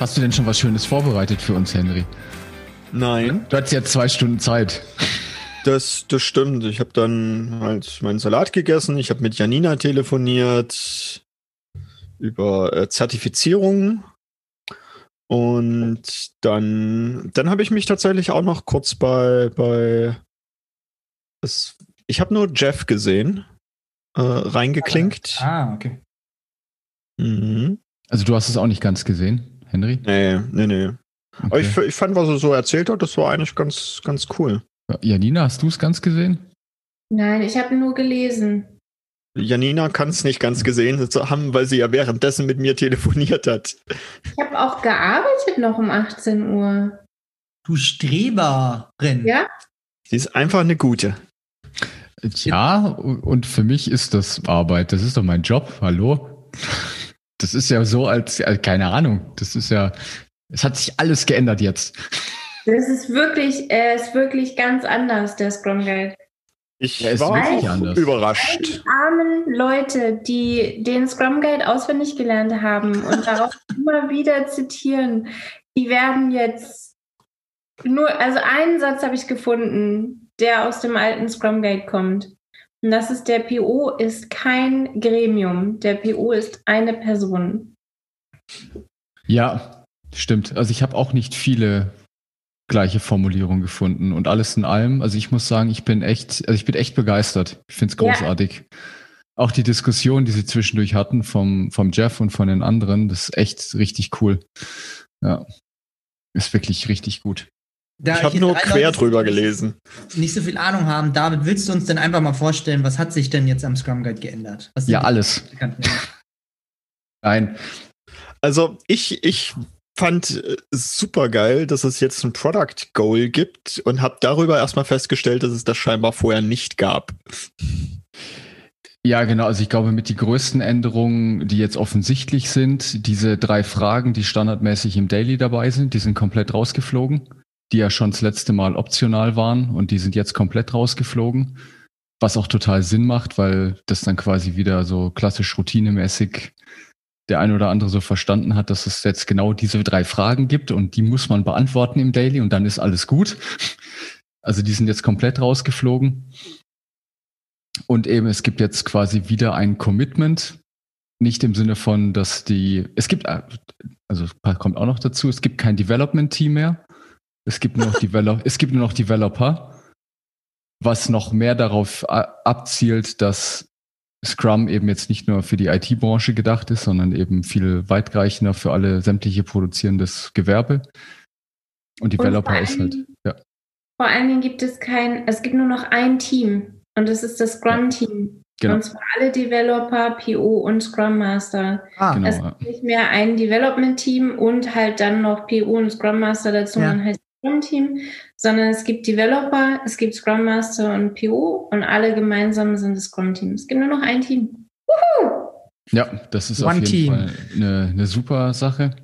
Hast du denn schon was Schönes vorbereitet für uns, Henry? Nein. Du hattest jetzt zwei Stunden Zeit. Das, das stimmt. Ich habe dann halt meinen Salat gegessen. Ich habe mit Janina telefoniert über äh, Zertifizierung. Und dann, dann habe ich mich tatsächlich auch noch kurz bei, bei das, ich habe nur Jeff gesehen, äh, reingeklinkt. Ah, okay. Mhm. Also du hast es auch nicht ganz gesehen? Henry? Nee, nee, nee. Okay. Aber ich, ich fand, was er so erzählt hat, das war eigentlich ganz, ganz cool. Janina, hast du es ganz gesehen? Nein, ich habe nur gelesen. Janina kann es nicht ganz gesehen haben, weil sie ja währenddessen mit mir telefoniert hat. Ich habe auch gearbeitet noch um 18 Uhr. Du Streberin. Ja? Sie ist einfach eine gute. Ja, und für mich ist das Arbeit. Das ist doch mein Job. Hallo? Das ist ja so als, als keine Ahnung. Das ist ja, es hat sich alles geändert jetzt. Das ist wirklich, er ist wirklich ganz anders, der Scrum Guide. Ich Ja, ist war wirklich auch anders. überrascht. Die armen Leute, die den Scrum Guide auswendig gelernt haben und darauf immer wieder zitieren, die werden jetzt nur, also einen Satz habe ich gefunden, der aus dem alten Scrum Guide kommt. Und das ist, der PO ist kein Gremium. Der PO ist eine Person. Ja, stimmt. Also ich habe auch nicht viele gleiche Formulierungen gefunden und alles in allem. Also ich muss sagen, ich bin echt, also ich bin echt begeistert. Ich finde es Ja. großartig. Auch die Diskussion, die sie zwischendurch hatten vom, vom Jeff und von den anderen, das ist echt richtig cool. Ja. Ist wirklich richtig gut. Da Ich habe nur quer Leute drüber gelesen. Nicht so viel Ahnung haben. David, willst du uns denn einfach mal vorstellen, was hat sich denn jetzt am Scrum Guide geändert? Ja, alles. Nein. Also ich, ich fand super geil, dass es jetzt ein Product Goal gibt und habe darüber erstmal festgestellt, dass es das scheinbar vorher nicht gab. Ja, genau. Also ich glaube, mit die größten Änderungen, die jetzt offensichtlich sind, diese drei Fragen, die standardmäßig im Daily dabei sind, die sind komplett rausgeflogen, die ja schon das letzte Mal optional waren und die sind jetzt komplett rausgeflogen, was auch total Sinn macht, weil das dann quasi wieder so klassisch routinemäßig der ein oder andere so verstanden hat, dass es jetzt genau diese drei Fragen gibt und die muss man beantworten im Daily und dann ist alles gut. Also die sind jetzt komplett rausgeflogen. Und eben, es gibt jetzt quasi wieder ein Commitment. Nicht im Sinne von, dass die, es gibt, also kommt auch noch dazu, es gibt kein Development-Team mehr. Es gibt nur noch, Develop, es gibt nur noch Developer, was noch mehr darauf abzielt, dass Scrum eben jetzt nicht nur für die IT-Branche gedacht ist, sondern eben viel weitreichender für alle sämtliche produzierendes Gewerbe. Und Developer vor ist halt, ja. Vor allen Dingen gibt es kein, es gibt nur noch ein Team und das ist das Scrum-Team. Genau. Und zwar alle Developer, PO und Scrum Master. Ah, Genau. Es gibt nicht mehr ein Development-Team und halt dann noch PO und Scrum Master dazu, Ja. dann heißt Scrum-Team, sondern es gibt Developer, es gibt Scrum Master und PO und alle gemeinsam sind das Scrum-Team. Es gibt nur noch ein Team. Ja, das ist One auf jeden Team. Fall eine, eine super Sache.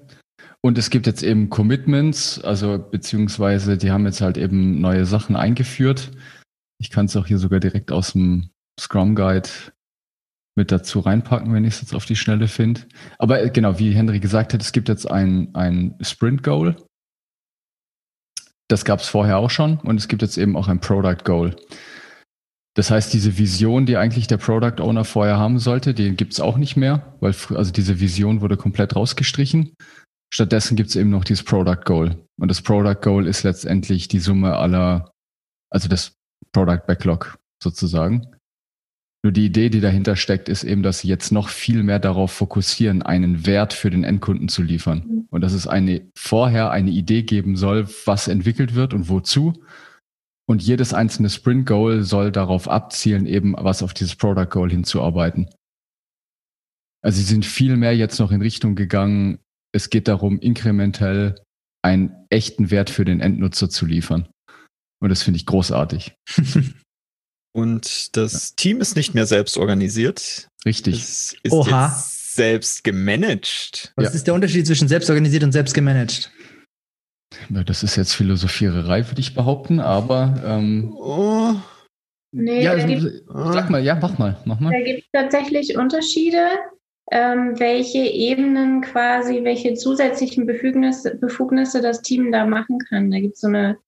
Und es gibt jetzt eben Commitments, also beziehungsweise die haben jetzt halt eben neue Sachen eingeführt. Ich kann es auch hier sogar direkt aus dem Scrum Guide mit dazu reinpacken, wenn ich es jetzt auf die Schnelle finde. Aber äh, genau, wie Henry gesagt hat, es gibt jetzt ein, ein Sprint Goal. Das gab es vorher auch schon und es gibt jetzt eben auch ein Product Goal. Das heißt, diese Vision, die eigentlich der Product Owner vorher haben sollte, die gibt's auch nicht mehr, weil also diese Vision wurde komplett rausgestrichen. Stattdessen gibt's eben noch dieses Product Goal. Und das Product Goal ist letztendlich die Summe aller, also das Product Backlog sozusagen. Nur die Idee, die dahinter steckt, ist eben, dass sie jetzt noch viel mehr darauf fokussieren, einen Wert für den Endkunden zu liefern. Und dass es eine, vorher eine Idee geben soll, was entwickelt wird und wozu. Und jedes einzelne Sprint Goal soll darauf abzielen, eben was auf dieses Product Goal hinzuarbeiten. Also sie sind viel mehr jetzt noch in Richtung gegangen, es geht darum, inkrementell einen echten Wert für den Endnutzer zu liefern. Und das finde ich großartig. Und das Team ist nicht mehr selbst organisiert. Richtig. Es ist Oha. jetzt selbst gemanagt. Was Ja. ist der Unterschied zwischen selbstorganisiert und selbst gemanagt? Das ist jetzt Philosophiererei, würde ich behaupten, aber ähm, Oh, Nee, ja, also, gibt sag mal, ja, mach mal, mach mal. Da gibt es tatsächlich Unterschiede, ähm, welche Ebenen quasi, welche zusätzlichen Befugnisse, Befugnisse das Team da machen kann. Da gibt es so eine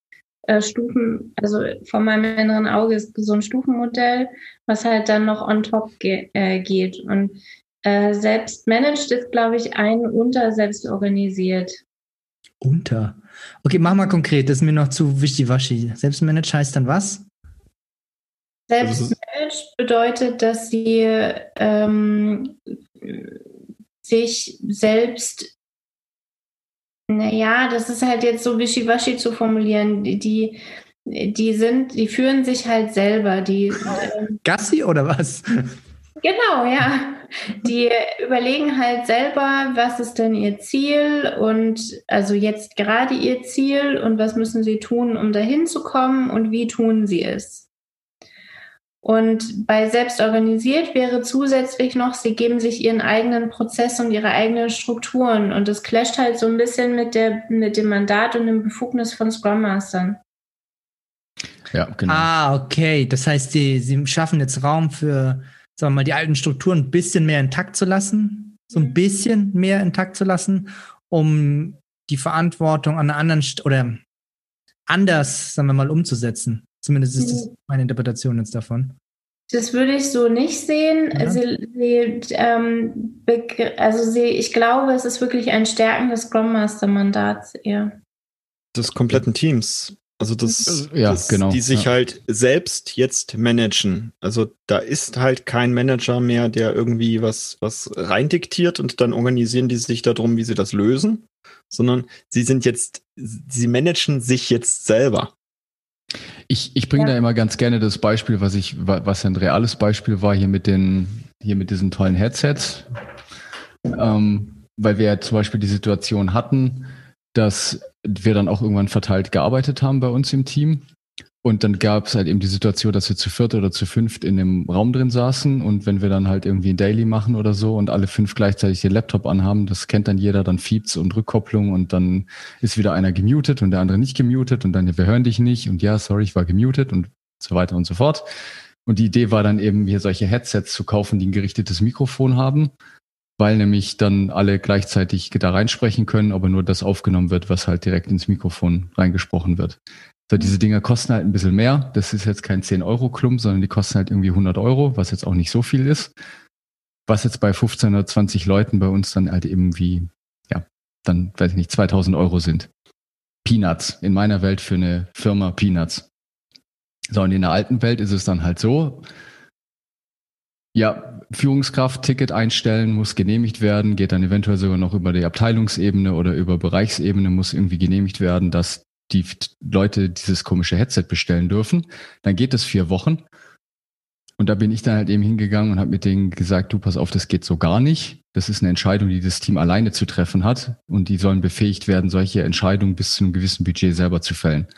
äh, Stufen, also vor meinem inneren Auge ist so ein Stufenmodell, was halt dann noch on top ge äh, geht. Und äh, selbst managed ist, glaube ich, ein unter selbst organisiert. Unter. Okay, mach mal konkret, das ist mir noch zu wischiwaschi. Selbstmanaged heißt dann was? Selbst Also bedeutet, dass sie ähm, sich selbst, naja, das ist halt jetzt so wischiwaschi zu formulieren, die, die, sind, die führen sich halt selber, die, ähm, Gassi oder was? genau, ja, die überlegen halt selber, was ist denn ihr Ziel und also jetzt gerade ihr Ziel und was müssen sie tun, um dahin zu kommen und wie tun sie es. Und bei selbst organisiert wäre zusätzlich noch, sie geben sich ihren eigenen Prozess und ihre eigenen Strukturen. Und das clasht halt so ein bisschen mit, der, mit dem Mandat und dem Befugnis von Scrum Mastern. Ja, genau. Ah, okay. Das heißt, die, sie schaffen jetzt Raum für, sagen wir mal, die alten Strukturen ein bisschen mehr intakt zu lassen. So ein bisschen mehr intakt zu lassen, um die Verantwortung an einer anderen St oder anders, sagen wir mal, umzusetzen. Zumindest ist das meine Interpretation jetzt davon. Das würde ich so nicht sehen. Ja. Sie, sie, ähm, also sie, ich glaube, es ist wirklich ein Stärken des Scrum Master Mandats eher. des kompletten Teams. Also das, Ja, das genau, die sich ja. halt selbst jetzt managen. Also da ist halt kein Manager mehr, der irgendwie was, was reindiktiert und dann organisieren die sich darum, wie sie das lösen, sondern sie sind jetzt, sie managen sich jetzt selber. Ich, ich bringe Ja. da immer ganz gerne das Beispiel, was ich, wa- was ein reales Beispiel war, hier mit den, hier mit diesen tollen Headsets. Ähm, weil wir ja zum Beispiel die Situation hatten, dass wir dann auch irgendwann verteilt gearbeitet haben bei uns im Team. Und dann gab es halt eben die Situation, dass wir zu viert oder zu fünft in dem Raum drin saßen und wenn wir dann halt irgendwie ein Daily machen oder so und alle fünf gleichzeitig den Laptop anhaben, das kennt dann jeder, dann Feeds und Rückkopplung und dann ist wieder einer gemutet und der andere nicht gemutet und dann, wir hören dich nicht und ja, sorry, ich war gemutet und so weiter und so fort. Und die Idee war dann eben, hier solche Headsets zu kaufen, die ein gerichtetes Mikrofon haben, weil nämlich dann alle gleichzeitig da reinsprechen können, aber nur das aufgenommen wird, was halt direkt ins Mikrofon reingesprochen wird. So, diese Dinger kosten halt ein bisschen mehr. Das ist jetzt kein 10-Euro-Klump, sondern die kosten halt irgendwie 100 Euro, was jetzt auch nicht so viel ist. Was jetzt bei 15 oder 20 Leuten bei uns dann halt eben wie, ja, dann, weiß ich nicht, 2000 Euro sind. Peanuts. In meiner Welt für eine Firma Peanuts. So, und in der alten Welt ist es dann halt so, ja, Führungskraft Ticket einstellen, muss genehmigt werden, geht dann eventuell sogar noch über die Abteilungsebene oder über Bereichsebene, muss irgendwie genehmigt werden, dass die Leute dieses komische Headset bestellen dürfen. Dann geht es vier Wochen. Und da bin ich dann halt eben hingegangen und habe mit denen gesagt, du pass auf, das geht so gar nicht. Das ist eine Entscheidung, die das Team alleine zu treffen hat. Und die sollen befähigt werden, solche Entscheidungen bis zu einem gewissen Budget selber zu fällen.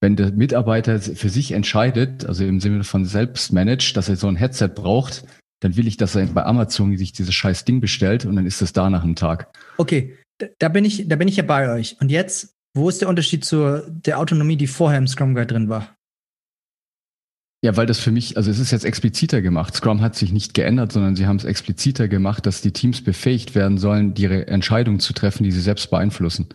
Wenn der Mitarbeiter für sich entscheidet, also im Sinne von selbst managt, dass er so ein Headset braucht, dann will ich, dass er bei Amazon sich dieses scheiß Ding bestellt und dann ist das da nach einem Tag. Okay, da bin ich, da bin ich ja bei euch. Und jetzt, wo ist der Unterschied zur der Autonomie, die vorher im Scrum Guide drin war? Ja, weil das für mich, also es ist jetzt expliziter gemacht. Scrum hat sich nicht geändert, sondern sie haben es expliziter gemacht, dass die Teams befähigt werden sollen, ihre Entscheidungen zu treffen, die sie selbst beeinflussen.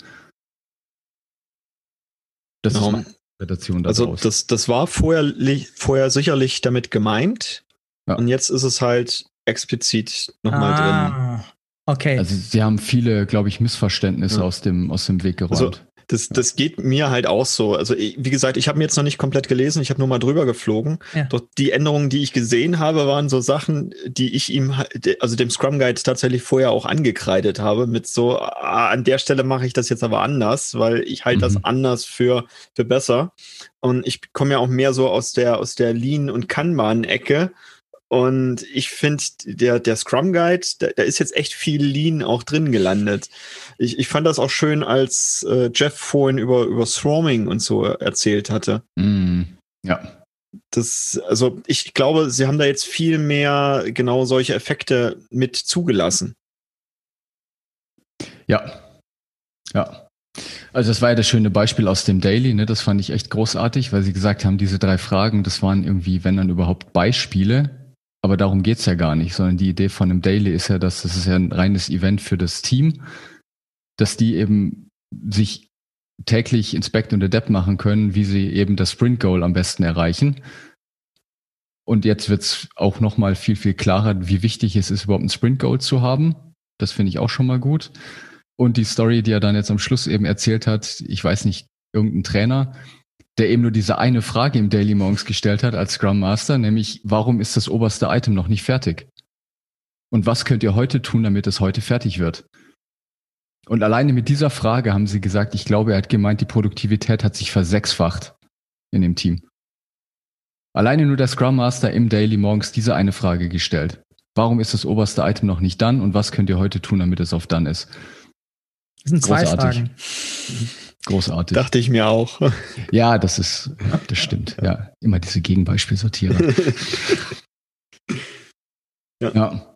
Das Genau. ist meine Interpretation Also daraus. das, das war vorher, vorher sicherlich damit gemeint Ja. und jetzt ist es halt explizit nochmal drin. ah, Okay. also sie haben viele, glaube ich, Missverständnisse Ja. aus dem aus dem Weg geräumt. Also, Das, das geht mir halt auch so. Also wie gesagt, ich habe mir jetzt noch nicht komplett gelesen, ich habe nur mal drüber geflogen. Ja. Doch die Änderungen, die ich gesehen habe, waren so Sachen, die ich ihm, also dem Scrum Guide tatsächlich vorher auch angekreidet habe, mit so, ah, an der Stelle mache ich das jetzt aber anders, weil ich halte Mhm. das anders für, für besser. Und ich komme ja auch mehr so aus der, aus der Lean- und Kanban-Ecke. Und ich finde, der, der Scrum Guide, da, da ist jetzt echt viel Lean auch drin gelandet. Ich, ich fand das auch schön, als äh, Jeff vorhin über, über Swarming und so erzählt hatte. Mm, ja. Das, also ich glaube, sie haben da jetzt viel mehr genau solche Effekte mit zugelassen. Ja. Ja. Also das war ja das schöne Beispiel aus dem Daily, ne? Das fand ich echt großartig, weil sie gesagt haben, diese drei Fragen, das waren irgendwie, wenn dann überhaupt Beispiele, aber darum geht's ja gar nicht, sondern die Idee von einem Daily ist ja, dass das ist ja ein reines Event für das Team, dass die eben sich täglich Inspect und Adapt machen können, wie sie eben das Sprint Goal am besten erreichen. Und jetzt wird's auch nochmal viel, viel klarer, wie wichtig es ist, überhaupt ein Sprint Goal zu haben. Das finde ich auch schon mal gut. Und die Story, die er dann jetzt am Schluss eben erzählt hat, ich weiß nicht, irgendein Trainer, der eben nur diese eine Frage im Daily Morgens gestellt hat als Scrum Master, nämlich warum ist das oberste Item noch nicht fertig? Und was könnt ihr heute tun, damit es heute fertig wird? Und alleine mit dieser Frage haben sie gesagt, ich glaube, er hat gemeint, die Produktivität hat sich versechsfacht in dem Team. Alleine nur der Scrum Master im Daily morgens diese eine Frage gestellt. Warum ist das oberste Item noch nicht dann und was könnt ihr heute tun, damit es auf dann ist? Das sind zwei Großartig. Fragen. Großartig. Dachte ich mir auch. Ja, das ist, das stimmt. Ja, immer diese Gegenbeispielsortierer. Ja. ja.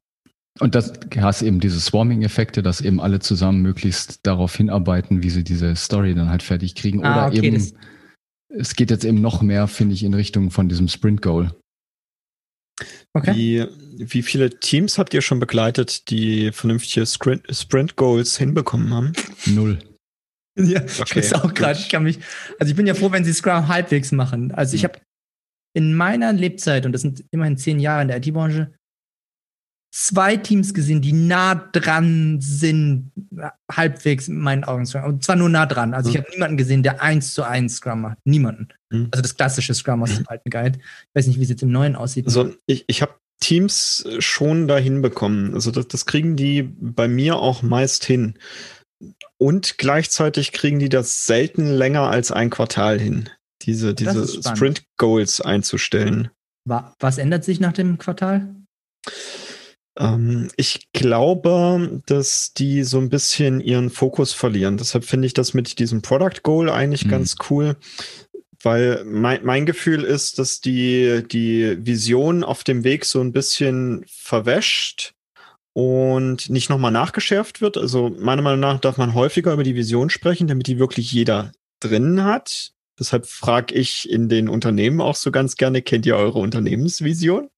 Und das hast eben diese Swarming-Effekte, dass eben alle zusammen möglichst darauf hinarbeiten, wie sie diese Story dann halt fertig kriegen. Oder Ah, okay, eben, es geht jetzt eben noch mehr, finde ich, in Richtung von diesem Sprint-Goal. Okay. Wie, wie viele Teams habt ihr schon begleitet, die vernünftige Sprint, Sprint Goals hinbekommen haben? Null. Ja, ich Okay, weiß auch gerade, ich kann mich, also ich bin ja froh, wenn sie Scrum halbwegs machen. Also ich Mhm. habe in meiner Lebzeit, und das sind immerhin zehn Jahre in der IT-Branche, zwei Teams gesehen, die nah dran sind, halbwegs in meinen Augen. Scrum. Und zwar nur nah dran. Also ich Mhm. habe niemanden gesehen, der eins zu eins Scrum macht. Niemanden. Mhm. Also das klassische Scrum aus dem alten Guide. Ich weiß nicht, wie es jetzt im neuen aussieht. Also ich, ich habe Teams schon dahin bekommen. Also das, das kriegen die bei mir auch meist hin. Und gleichzeitig kriegen die das selten länger als ein Quartal hin, diese, diese. Sprint Goals einzustellen. Wa- Was ändert sich nach dem Quartal? Ähm, ich glaube, dass die so ein bisschen ihren Fokus verlieren. Deshalb finde ich das mit diesem Product Goal eigentlich Mhm. ganz cool. Weil mein, mein Gefühl ist, dass die, die Vision auf dem Weg so ein bisschen verwäscht und nicht nochmal nachgeschärft wird. Also meiner Meinung nach darf man häufiger über die Vision sprechen, damit die wirklich jeder drin hat. Deshalb frage ich in den Unternehmen auch so ganz gerne, kennt ihr eure Unternehmensvision?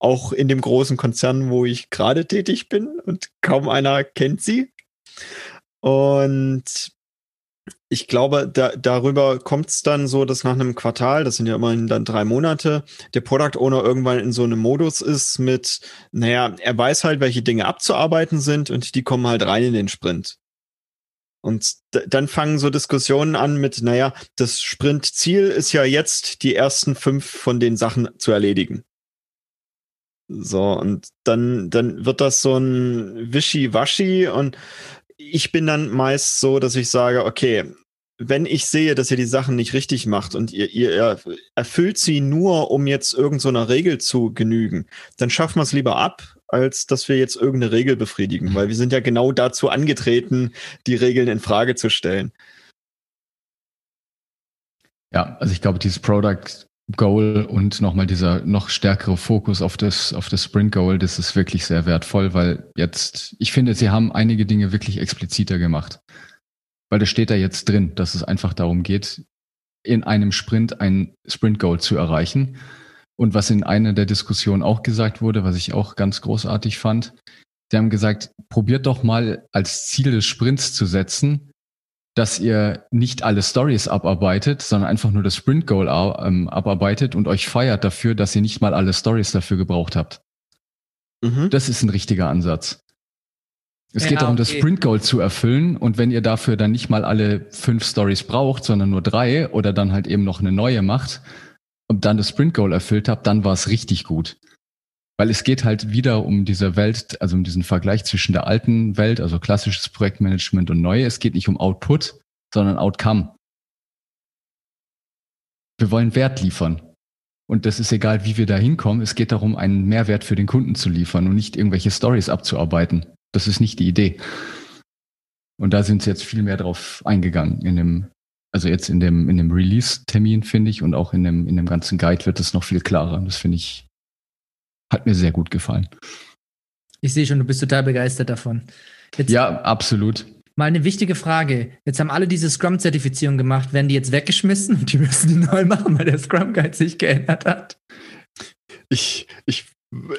Auch in dem großen Konzern, wo ich gerade tätig bin und kaum einer kennt sie. Und ich glaube, da, darüber kommt es dann so, dass nach einem Quartal, das sind ja immerhin dann drei Monate, der Product Owner irgendwann in so einem Modus ist mit, naja, er weiß halt, welche Dinge abzuarbeiten sind und die kommen halt rein in den Sprint. Und dann fangen so Diskussionen an mit, naja, das Sprintziel ist ja jetzt, die ersten fünf von den Sachen zu erledigen. So, und dann, dann wird das so ein Wischi-Waschi und ich bin dann meist so, dass ich sage, okay, wenn ich sehe, dass ihr die Sachen nicht richtig macht und ihr, ihr erfüllt sie nur, um jetzt irgendeiner Regel zu genügen, dann schaffen wir es lieber ab, als dass wir jetzt irgendeine Regel befriedigen, Mhm. weil wir sind ja genau dazu angetreten, die Regeln in Frage zu stellen. Ja, also ich glaube, dieses Product Goal und nochmal dieser noch stärkere Fokus auf das, auf das Sprint Goal, das ist wirklich sehr wertvoll, weil jetzt, ich finde, sie haben einige Dinge wirklich expliziter gemacht. Weil das steht da jetzt drin, dass es einfach darum geht, in einem Sprint ein Sprint Goal zu erreichen. Und was in einer der Diskussionen auch gesagt wurde, was ich auch ganz großartig fand, sie haben gesagt, probiert doch mal als Ziel des Sprints zu setzen, dass ihr nicht alle Stories abarbeitet, sondern einfach nur das Sprint Goal ähm, abarbeitet und euch feiert dafür, dass ihr nicht mal alle Stories dafür gebraucht habt. Mhm. Das ist ein richtiger Ansatz. Es Ja, geht darum, das okay. Sprint Goal zu erfüllen und wenn ihr dafür dann nicht mal alle fünf Stories braucht, sondern nur drei oder dann halt eben noch eine neue macht und dann das Sprint Goal erfüllt habt, dann war es richtig gut. Weil es geht halt wieder um diese Welt, also um diesen Vergleich zwischen der alten Welt, also klassisches Projektmanagement und neue. Es geht nicht um Output, sondern Outcome. Wir wollen Wert liefern. Und das ist egal, wie wir da hinkommen. Es geht darum, einen Mehrwert für den Kunden zu liefern und nicht irgendwelche Stories abzuarbeiten. Das ist nicht die Idee. Und da sind sie jetzt viel mehr drauf eingegangen in dem, also jetzt in dem, in dem Release-Termin, finde ich, und auch in dem, in dem ganzen Guide wird es noch viel klarer. Das finde ich, hat mir sehr gut gefallen. Ich sehe schon, du bist total begeistert davon. Jetzt ja, absolut. Mal eine wichtige Frage. Jetzt haben alle diese Scrum-Zertifizierung gemacht. Werden die jetzt weggeschmissen und die müssen die neu machen, weil der Scrum-Guide sich geändert hat? Ich, ich,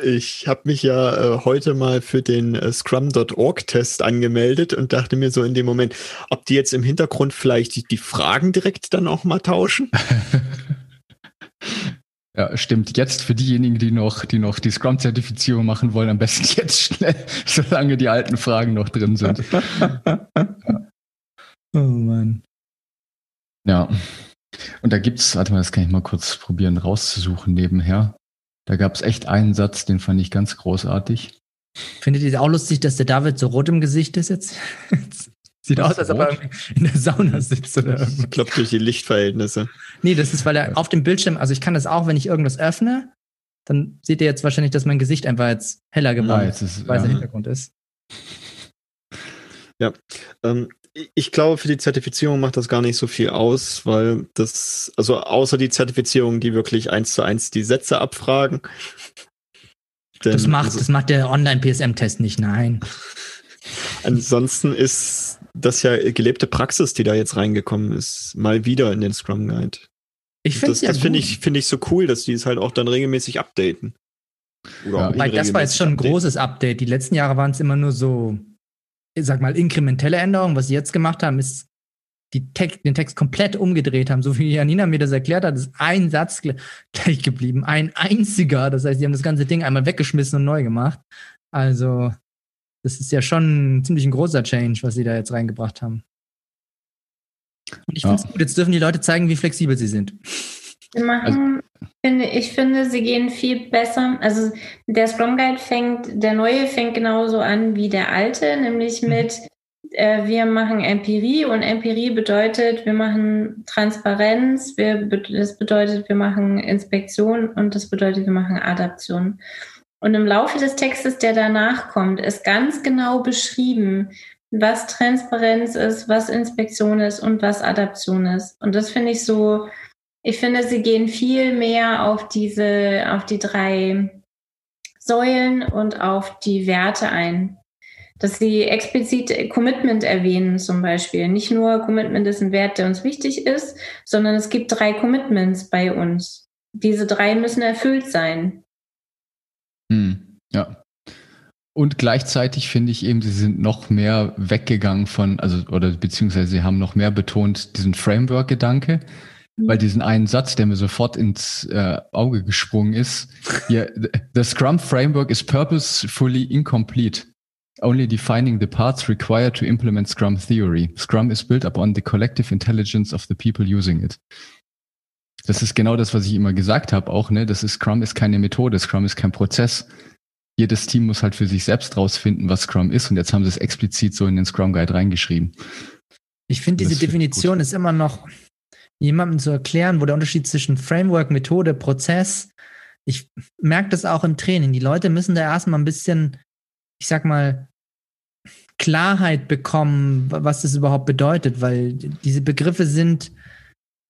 ich habe mich ja äh, heute mal für den äh, Scrum.org-Test angemeldet und dachte mir so in dem Moment, ob die jetzt im Hintergrund vielleicht die, die Fragen direkt dann auch mal tauschen. Ja, stimmt. Jetzt für diejenigen, die noch, die noch die Scrum-Zertifizierung machen wollen, am besten jetzt schnell, solange die alten Fragen noch drin sind. ja. Oh Mann. Ja. Und da gibt's, warte mal, das kann ich mal kurz probieren rauszusuchen nebenher. Da gab's echt einen Satz, den fand ich ganz großartig. Findet ihr auch lustig, dass der David so rot im Gesicht ist jetzt? Sieht aus, als ob er in der Sauna sitzt oder irgendwas. Ich glaube, durch die Lichtverhältnisse. Nee, das ist, weil er auf dem Bildschirm, also ich kann das auch, wenn ich irgendwas öffne, dann seht ihr jetzt wahrscheinlich, dass mein Gesicht einfach jetzt heller geworden ist, ist weil es ja. Hintergrund ist. Ja, ähm, ich glaube, für die Zertifizierung macht das gar nicht so viel aus, weil das, also außer die Zertifizierung, die wirklich eins zu eins die Sätze abfragen. Das macht, also- das macht der Online-PSM-Test nicht, nein. Ansonsten ist das ja gelebte Praxis, die da jetzt reingekommen ist, mal wieder in den Scrum Guide. Ich finde Das, ja das finde ich, finde ich so cool, dass die es halt auch dann regelmäßig updaten. Oder Ja. das war jetzt schon ein unregelmäßig großes Update. Die letzten Jahre waren es immer nur so, ich sag mal, inkrementelle Änderungen. Was sie jetzt gemacht haben, ist die Text, den Text komplett umgedreht haben. So wie Janina mir das erklärt hat, ist ein Satz gle- gleich geblieben. Ein einziger. Das heißt, sie haben das ganze Ding einmal weggeschmissen und neu gemacht. Also, das ist ja schon ziemlich ein großer Change, was sie da jetzt reingebracht haben. Und ich Ja. finde es gut. Jetzt dürfen die Leute zeigen, wie flexibel sie sind. Sie machen, finde, ich finde, sie gehen viel besser. Also der Scrum Guide fängt, der neue fängt genauso an wie der alte, nämlich mit, äh, wir machen Empirie und Empirie bedeutet, wir machen Transparenz, wir, das bedeutet, wir machen Inspektion und das bedeutet, wir machen Adaption. Und im Laufe des Textes, der danach kommt, ist ganz genau beschrieben, was Transparenz ist, was Inspektion ist und was Adaption ist. Und das finde ich so, ich finde, sie gehen viel mehr auf diese, auf die drei Säulen und auf die Werte ein. Dass sie explizit Commitment erwähnen zum Beispiel. Nicht nur Commitment ist ein Wert, der uns wichtig ist, sondern es gibt drei Commitments bei uns. Diese drei müssen erfüllt sein. Hm, ja. Und gleichzeitig finde ich eben, sie sind noch mehr weggegangen von, also, oder beziehungsweise sie haben noch mehr betont diesen Framework-Gedanke, weil diesen einen Satz, der mir sofort ins äh, Auge gesprungen ist, hier, the Scrum Framework is purposefully incomplete. Only defining the parts required to implement Scrum theory. Scrum is built upon the collective intelligence of the people using it. Das ist genau das, was ich immer gesagt habe, auch, ne? Das ist Scrum ist keine Methode, Scrum ist kein Prozess. Jedes Team muss halt für sich selbst rausfinden, was Scrum ist, und jetzt haben sie es explizit so in den Scrum Guide reingeschrieben. Ich finde, diese Definition ist immer noch jemandem zu erklären, wo der Unterschied zwischen Framework, Methode, Prozess. Ich merke das auch im Training. Die Leute müssen da erstmal ein bisschen, ich sag mal, Klarheit bekommen, wa- was das überhaupt bedeutet, weil diese Begriffe sind,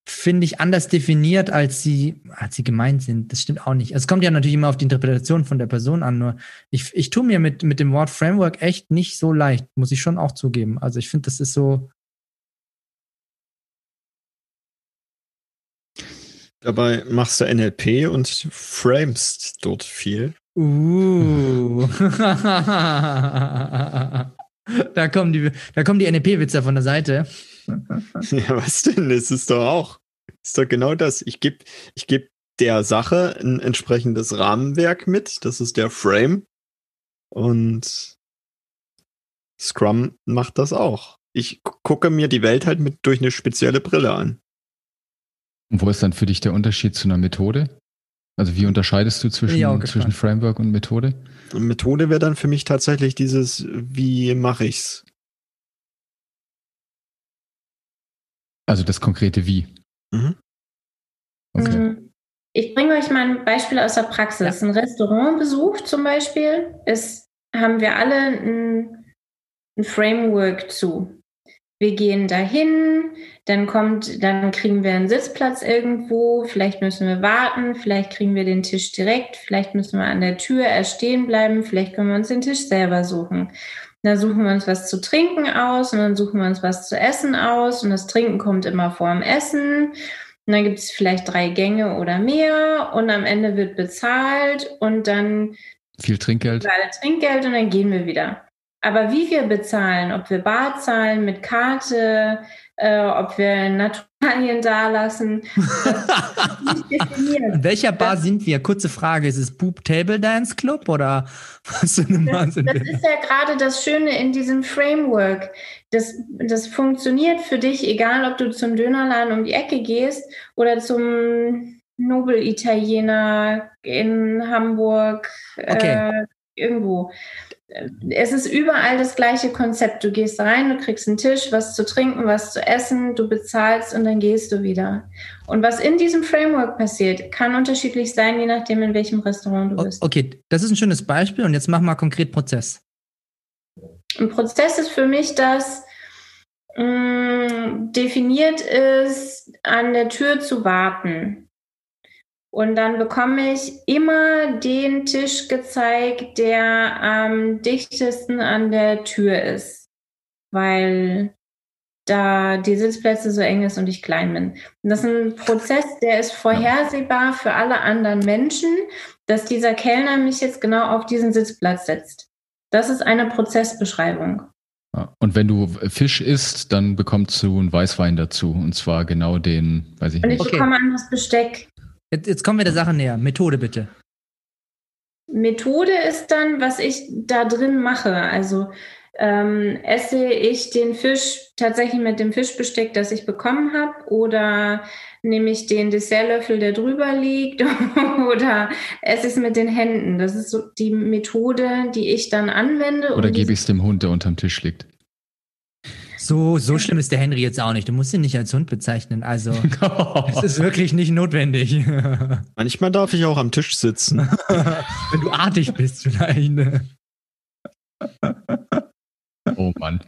finde ich, anders definiert, als sie, als sie gemeint sind. Das stimmt auch nicht. Also Es kommt ja natürlich immer auf die Interpretation von der Person an, nur ich, ich tue mir mit, mit dem Wort Framework echt nicht so leicht, muss ich schon auch zugeben. Also ich finde, das ist so, Dabei machst du NLP und framest dort viel. Uh. da kommen die, da kommen die NLP-Witze von der Seite. Ja, was denn? Es ist doch auch. Ist doch genau das. Ich gebe ich geb der Sache ein entsprechendes Rahmenwerk mit. Das ist der Frame. Und Scrum macht das auch. Ich gu- gucke mir die Welt halt mit durch eine spezielle Brille an. Und wo ist dann für dich der Unterschied zu einer Methode? Also wie unterscheidest du zwischen, zwischen Framework und Methode? Und Methode wäre dann für mich tatsächlich dieses, wie mache ich's? Also das konkrete Wie. Mhm. Okay. Mhm. Ich bringe euch mal ein Beispiel aus der Praxis. Ja. Ein Restaurantbesuch zum Beispiel ist, haben wir alle ein, ein Framework zu. Wir gehen dahin, dann kommt, dann kriegen wir einen Sitzplatz irgendwo, vielleicht müssen wir warten, vielleicht kriegen wir den Tisch direkt, vielleicht müssen wir an der Tür erst stehen bleiben, vielleicht können wir uns den Tisch selber suchen. Dann suchen wir uns was zu trinken aus und dann suchen wir uns was zu essen aus und das Trinken kommt immer vor dem Essen. Und dann gibt es vielleicht drei Gänge oder mehr und am Ende wird bezahlt und dann viel Trinkgeld. Trinkgeld und dann gehen wir wieder. Aber wie wir bezahlen, ob wir bar zahlen mit Karte, äh, ob wir Naturalien dalassen, In welcher Bar sind wir? Kurze Frage, ist es Boop Table Dance Club oder was für eine Bar sind das, das ist ja gerade das Schöne in diesem Framework. Das, das funktioniert für dich, egal ob du zum Dönerladen um die Ecke gehst oder zum Nobel-Italiener in Hamburg, okay. äh, irgendwo es ist überall das gleiche Konzept. Du gehst rein, du kriegst einen Tisch, was zu trinken, was zu essen, du bezahlst und dann gehst du wieder. Und was in diesem Framework passiert, kann unterschiedlich sein, je nachdem, in welchem Restaurant du bist. Okay, das ist ein schönes Beispiel und jetzt mach mal konkret Prozess. Ein Prozess ist für mich, dass mh, mm, definiert ist, an der Tür zu warten. Und dann bekomme ich immer den Tisch gezeigt, der am dichtesten an der Tür ist, weil da die Sitzplätze so eng ist und ich klein bin. Und das ist ein Prozess, der ist vorhersehbar für alle anderen Menschen, dass dieser Kellner mich jetzt genau auf diesen Sitzplatz setzt. Das ist eine Prozessbeschreibung. Und wenn du Fisch isst, dann bekommst du einen Weißwein dazu. Und zwar genau den, weiß ich nicht. Und ich bekomme okay. das Besteck. Jetzt, jetzt kommen wir der Sache näher. Methode bitte. Methode ist dann, was ich da drin mache. Also ähm, esse ich den Fisch tatsächlich mit dem Fischbesteck, das ich bekommen habe, oder nehme ich den Dessertlöffel, der drüber liegt, oder esse ich es mit den Händen. Das ist so die Methode, die ich dann anwende. Oder gebe ich es dem Hund, der unterm Tisch liegt. So, so schlimm ist der Henry jetzt auch nicht. Du musst ihn nicht als Hund bezeichnen. Also, es ist wirklich nicht notwendig. Manchmal darf ich auch am Tisch sitzen. Wenn du artig bist, vielleicht. Oh Mann.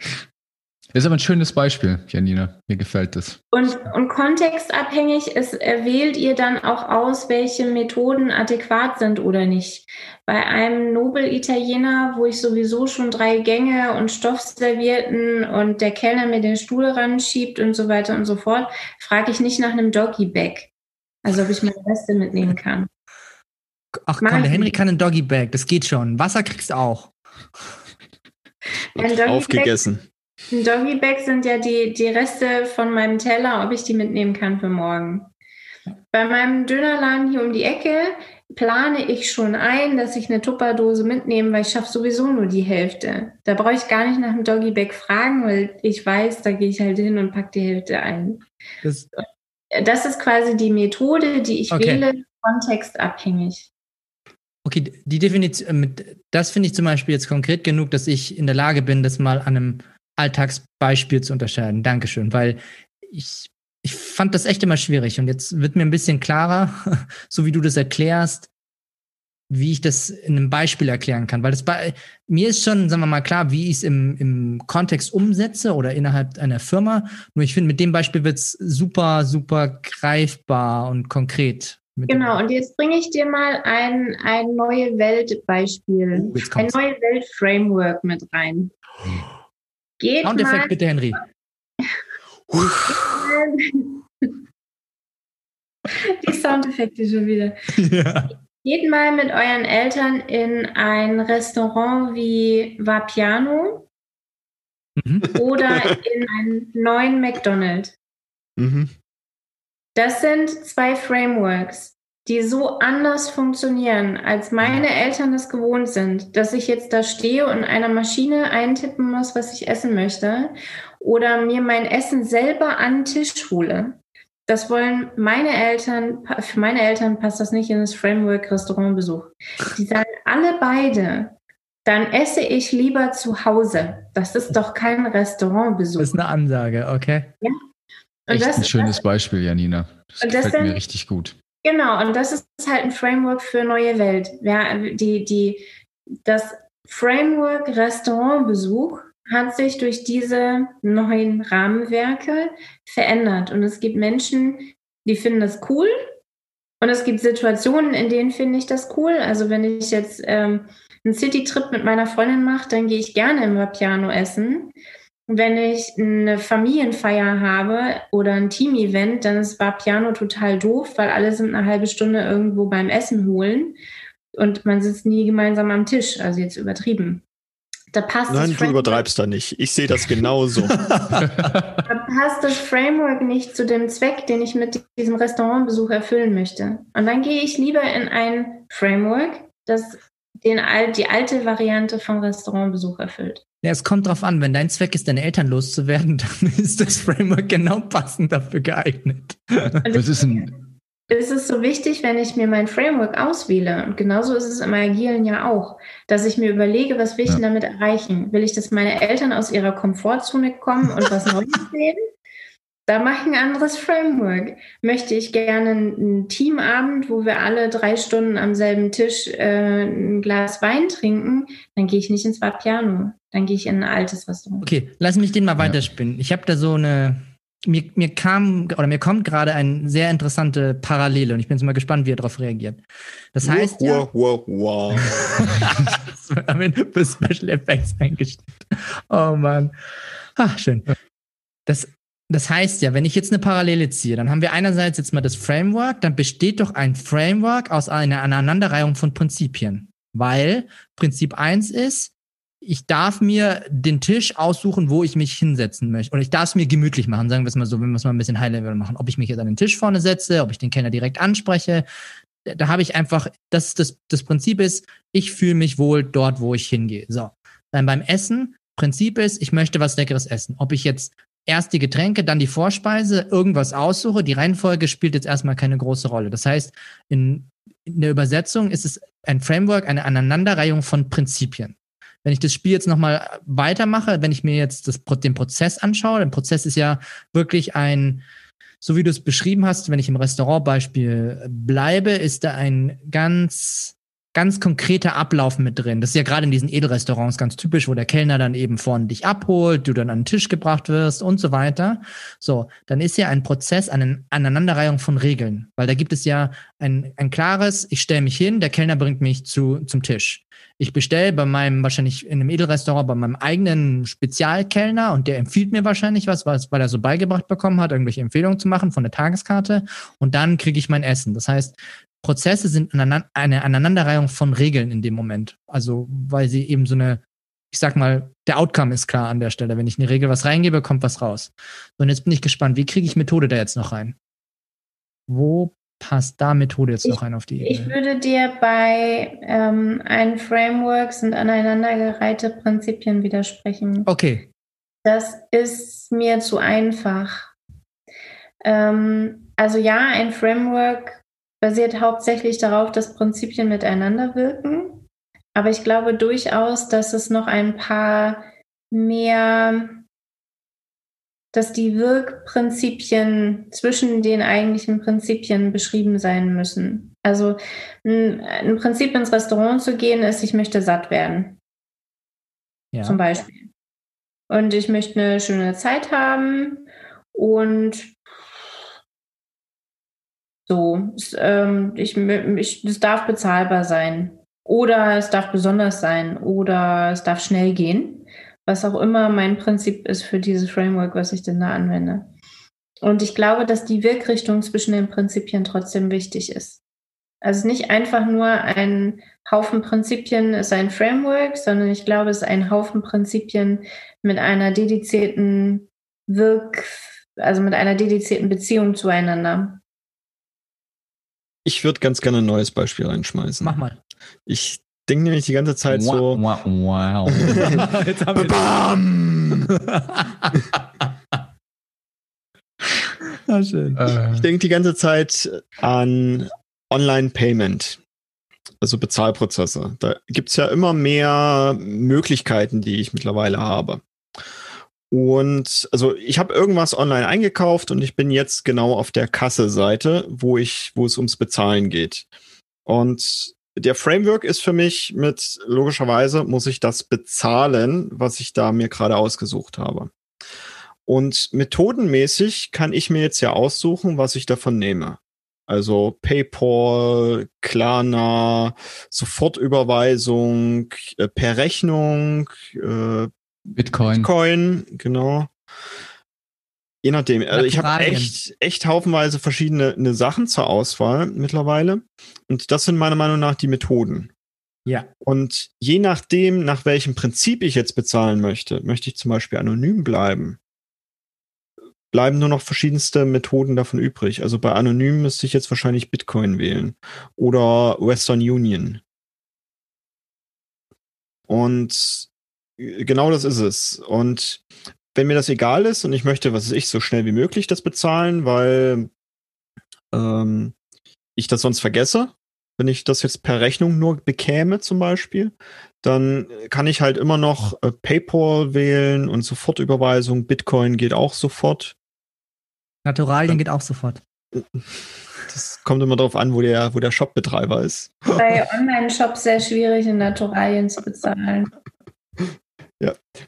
Das ist aber ein schönes Beispiel, Janina. Mir gefällt das. Und, und kontextabhängig ist, äh, wählt ihr dann auch aus, welche Methoden adäquat sind oder nicht. Bei einem Nobel-Italiener, wo ich sowieso schon drei Gänge und Stoff servierten und der Kellner mir den Stuhl ranschiebt und so weiter und so fort, frage ich nicht nach einem Doggy-Bag. Also ob ich meine Reste mitnehmen kann. Ach komm, der Henry kann ein Doggy-Bag, das geht schon. Wasser kriegst du auch. Aufgegessen. Ein Doggy Bag sind ja die, die Reste von meinem Teller, ob ich die mitnehmen kann für morgen. Bei meinem Dönerladen hier um die Ecke plane ich schon ein, dass ich eine Tupperdose mitnehme, weil ich schaffe sowieso nur die Hälfte. Da brauche ich gar nicht nach dem Doggy Bag fragen, weil ich weiß, da gehe ich halt hin und packe die Hälfte ein. Das, das ist quasi die Methode, die ich okay. wähle, kontextabhängig. Okay, die Definition, das finde ich zum Beispiel jetzt konkret genug, dass ich in der Lage bin, das mal an einem Alltagsbeispiel zu unterscheiden. Dankeschön, weil ich, ich fand das echt immer schwierig und jetzt wird mir ein bisschen klarer, so wie du das erklärst, wie ich das in einem Beispiel erklären kann. Weil das bei mir ist schon, sagen wir mal, klar, wie ich es im, im Kontext umsetze oder innerhalb einer Firma. Nur ich finde, mit dem Beispiel wird es super, super greifbar und konkret. Genau, und jetzt bringe ich dir mal ein, ein neue Welt-Beispiel, uh, ein neue Welt-Framework mit rein. Geht Soundeffekt mal, bitte, Henry. Die Soundeffekte schon wieder. Ja. Geht mal mit euren Eltern in ein Restaurant wie Vapiano mhm. oder in einen neuen McDonald's. Mhm. Das sind zwei Frameworks die so anders funktionieren, als meine Eltern es gewohnt sind, dass ich jetzt da stehe und einer Maschine eintippen muss, was ich essen möchte oder mir mein Essen selber an den Tisch hole. Das wollen meine Eltern, für meine Eltern passt das nicht in das Framework Restaurantbesuch. Die sagen alle beide, dann esse ich lieber zu Hause. Das ist doch kein Restaurantbesuch. Das ist eine Ansage, okay. Ja. Und Echt das, ein schönes das, Beispiel, Janina. Das gefällt sind, mir richtig gut. Genau, und das ist halt ein Framework für neue Welt. Ja, die, die, das Framework Restaurantbesuch hat sich durch diese neuen Rahmenwerke verändert. Und es gibt Menschen, die finden das cool. Und es gibt Situationen, in denen finde ich das cool. Also wenn ich jetzt ähm, einen City-Trip mit meiner Freundin mache, dann gehe ich gerne im Vapiano essen. Wenn ich eine Familienfeier habe oder ein Team-Event, dann ist Vapiano total doof, weil alle sind eine halbe Stunde irgendwo beim Essen holen und man sitzt nie gemeinsam am Tisch, also jetzt übertrieben. Da passt Nein, du übertreibst da nicht. Ich sehe das genauso. da passt das Framework nicht zu dem Zweck, den ich mit diesem Restaurantbesuch erfüllen möchte. Und dann gehe ich lieber in ein Framework, das den, die alte Variante vom Restaurantbesuch erfüllt. Ja, es kommt drauf an, wenn dein Zweck ist, deine Eltern loszuwerden, dann ist das Framework genau passend dafür geeignet. Was ist ein es ist so wichtig, wenn ich mir mein Framework auswähle, und genauso ist es im Agilen ja auch, dass ich mir überlege, was will ich ja. damit erreichen? Will ich, dass meine Eltern aus ihrer Komfortzone kommen und was Neues sehen? Da mache ich ein anderes Framework. Möchte ich gerne einen Teamabend, wo wir alle drei Stunden am selben Tisch äh, ein Glas Wein trinken, dann gehe ich nicht ins Vapiano. Dann gehe ich in ein altes Restaurant. Okay, lass mich den mal weiterspinnen. Ich habe da so eine mir, mir kam oder mir kommt gerade eine sehr interessante Parallele und ich bin jetzt mal gespannt, wie er darauf reagiert. Das heißt wow, ja, wow, wow, haben für Special Effects eingestellt. Oh Mann. Ach, schön. Das, das heißt ja, wenn ich jetzt eine Parallele ziehe, dann haben wir einerseits jetzt mal das Framework, dann besteht doch ein Framework aus einer Aneinanderreihung von Prinzipien. Weil Prinzip 1 ist, ich darf mir den Tisch aussuchen, wo ich mich hinsetzen möchte. Und ich darf es mir gemütlich machen, sagen wir es mal so, wenn wir es mal ein bisschen High-Level machen. Ob ich mich jetzt an den Tisch vorne setze, ob ich den Kellner direkt anspreche. Da habe ich einfach, das, das, das Prinzip ist, ich fühle mich wohl dort, wo ich hingehe. So. Dann beim Essen, Prinzip ist, ich möchte was Leckeres essen. Ob ich jetzt erst die Getränke, dann die Vorspeise, irgendwas aussuche, die Reihenfolge spielt jetzt erstmal keine große Rolle. Das heißt, in, in der Übersetzung ist es ein Framework, eine Aneinanderreihung von Prinzipien wenn ich das Spiel jetzt nochmal weitermache, wenn ich mir jetzt das, den Prozess anschaue, der Prozess ist ja wirklich ein, so wie du es beschrieben hast, wenn ich im Restaurantbeispiel bleibe, ist da ein ganz ganz konkreter Ablauf mit drin. Das ist ja gerade in diesen Edelrestaurants ganz typisch, wo der Kellner dann eben vorne dich abholt, du dann an den Tisch gebracht wirst und so weiter. So, dann ist ja ein Prozess, eine Aneinanderreihung von Regeln, weil da gibt es ja ein, ein klares, ich stelle mich hin, der Kellner bringt mich zu, zum Tisch. Ich bestelle bei meinem, wahrscheinlich in einem Edelrestaurant, bei meinem eigenen Spezialkellner und der empfiehlt mir wahrscheinlich was, weil er so beigebracht bekommen hat, irgendwelche Empfehlungen zu machen von der Tageskarte und dann kriege ich mein Essen. Das heißt, Prozesse sind eine Aneinanderreihung von Regeln in dem Moment. Also, weil sie eben so eine, ich sag mal, der Outcome ist klar an der Stelle. Wenn ich eine Regel was reingebe, kommt was raus. Und jetzt bin ich gespannt, wie kriege ich Methode da jetzt noch rein? Wo passt da Methode jetzt ich, noch rein auf die Ebene? Ich würde dir bei ähm, ein Framework sind aneinandergereihte Prinzipien widersprechen. Okay. Das ist mir zu einfach. Ähm, also ja, ein Framework basiert hauptsächlich darauf, dass Prinzipien miteinander wirken. Aber ich glaube durchaus, dass es noch ein paar mehr, dass die Wirkprinzipien zwischen den eigentlichen Prinzipien beschrieben sein müssen. Also ein, Prinzip ins Restaurant zu gehen ist, ich möchte satt werden. Ja. Zum Beispiel. Und ich möchte eine schöne Zeit haben und so, es, ähm, ich, ich, es darf bezahlbar sein. Oder es darf besonders sein. Oder es darf schnell gehen. Was auch immer mein Prinzip ist für dieses Framework, was ich denn da anwende. Und ich glaube, dass die Wirkrichtung zwischen den Prinzipien trotzdem wichtig ist. Also nicht einfach nur ein Haufen Prinzipien ist ein Framework, sondern ich glaube, es ist ein Haufen Prinzipien mit einer dedizierten Wirk, also mit einer dedizierten Beziehung zueinander. Ich würde ganz gerne ein neues Beispiel reinschmeißen. Mach mal. Ich denke nämlich die ganze Zeit so. Wow. wow. Jetzt haben wir Bam! ah, schön. Äh. Ich denke die ganze Zeit an Online-Payment. Also Bezahlprozesse. Da gibt es ja immer mehr Möglichkeiten, die ich mittlerweile habe. Und also ich habe irgendwas online eingekauft und ich bin jetzt genau auf der Kasse-Seite, wo ich, wo es ums Bezahlen geht. Und der Framework ist für mich mit, logischerweise muss ich das bezahlen, was ich da mir gerade ausgesucht habe. Und methodenmäßig kann ich mir jetzt ja aussuchen, was ich davon nehme. Also PayPal, Klarna, Sofortüberweisung, äh, per Rechnung, äh, Bitcoin. Bitcoin, genau. Je nachdem. Also ich habe echt, echt haufenweise verschiedene ne Sachen zur Auswahl mittlerweile. Und das sind meiner Meinung nach die Methoden. Ja. Und je nachdem, nach welchem Prinzip ich jetzt bezahlen möchte, möchte ich zum Beispiel anonym bleiben, bleiben nur noch verschiedenste Methoden davon übrig. Also bei anonym müsste ich jetzt wahrscheinlich Bitcoin wählen oder Western Union. Und genau das ist es. Und wenn mir das egal ist und ich möchte, was weiß ich, so schnell wie möglich das bezahlen, weil ähm, ich das sonst vergesse, wenn ich das jetzt per Rechnung nur bekäme zum Beispiel, dann kann ich halt immer noch äh, PayPal wählen und Sofortüberweisung. Bitcoin geht auch sofort. Naturalien geht auch sofort. Das kommt immer darauf an, wo der, wo der Shopbetreiber ist. Bei Online-Shops sehr schwierig, in Naturalien zu bezahlen.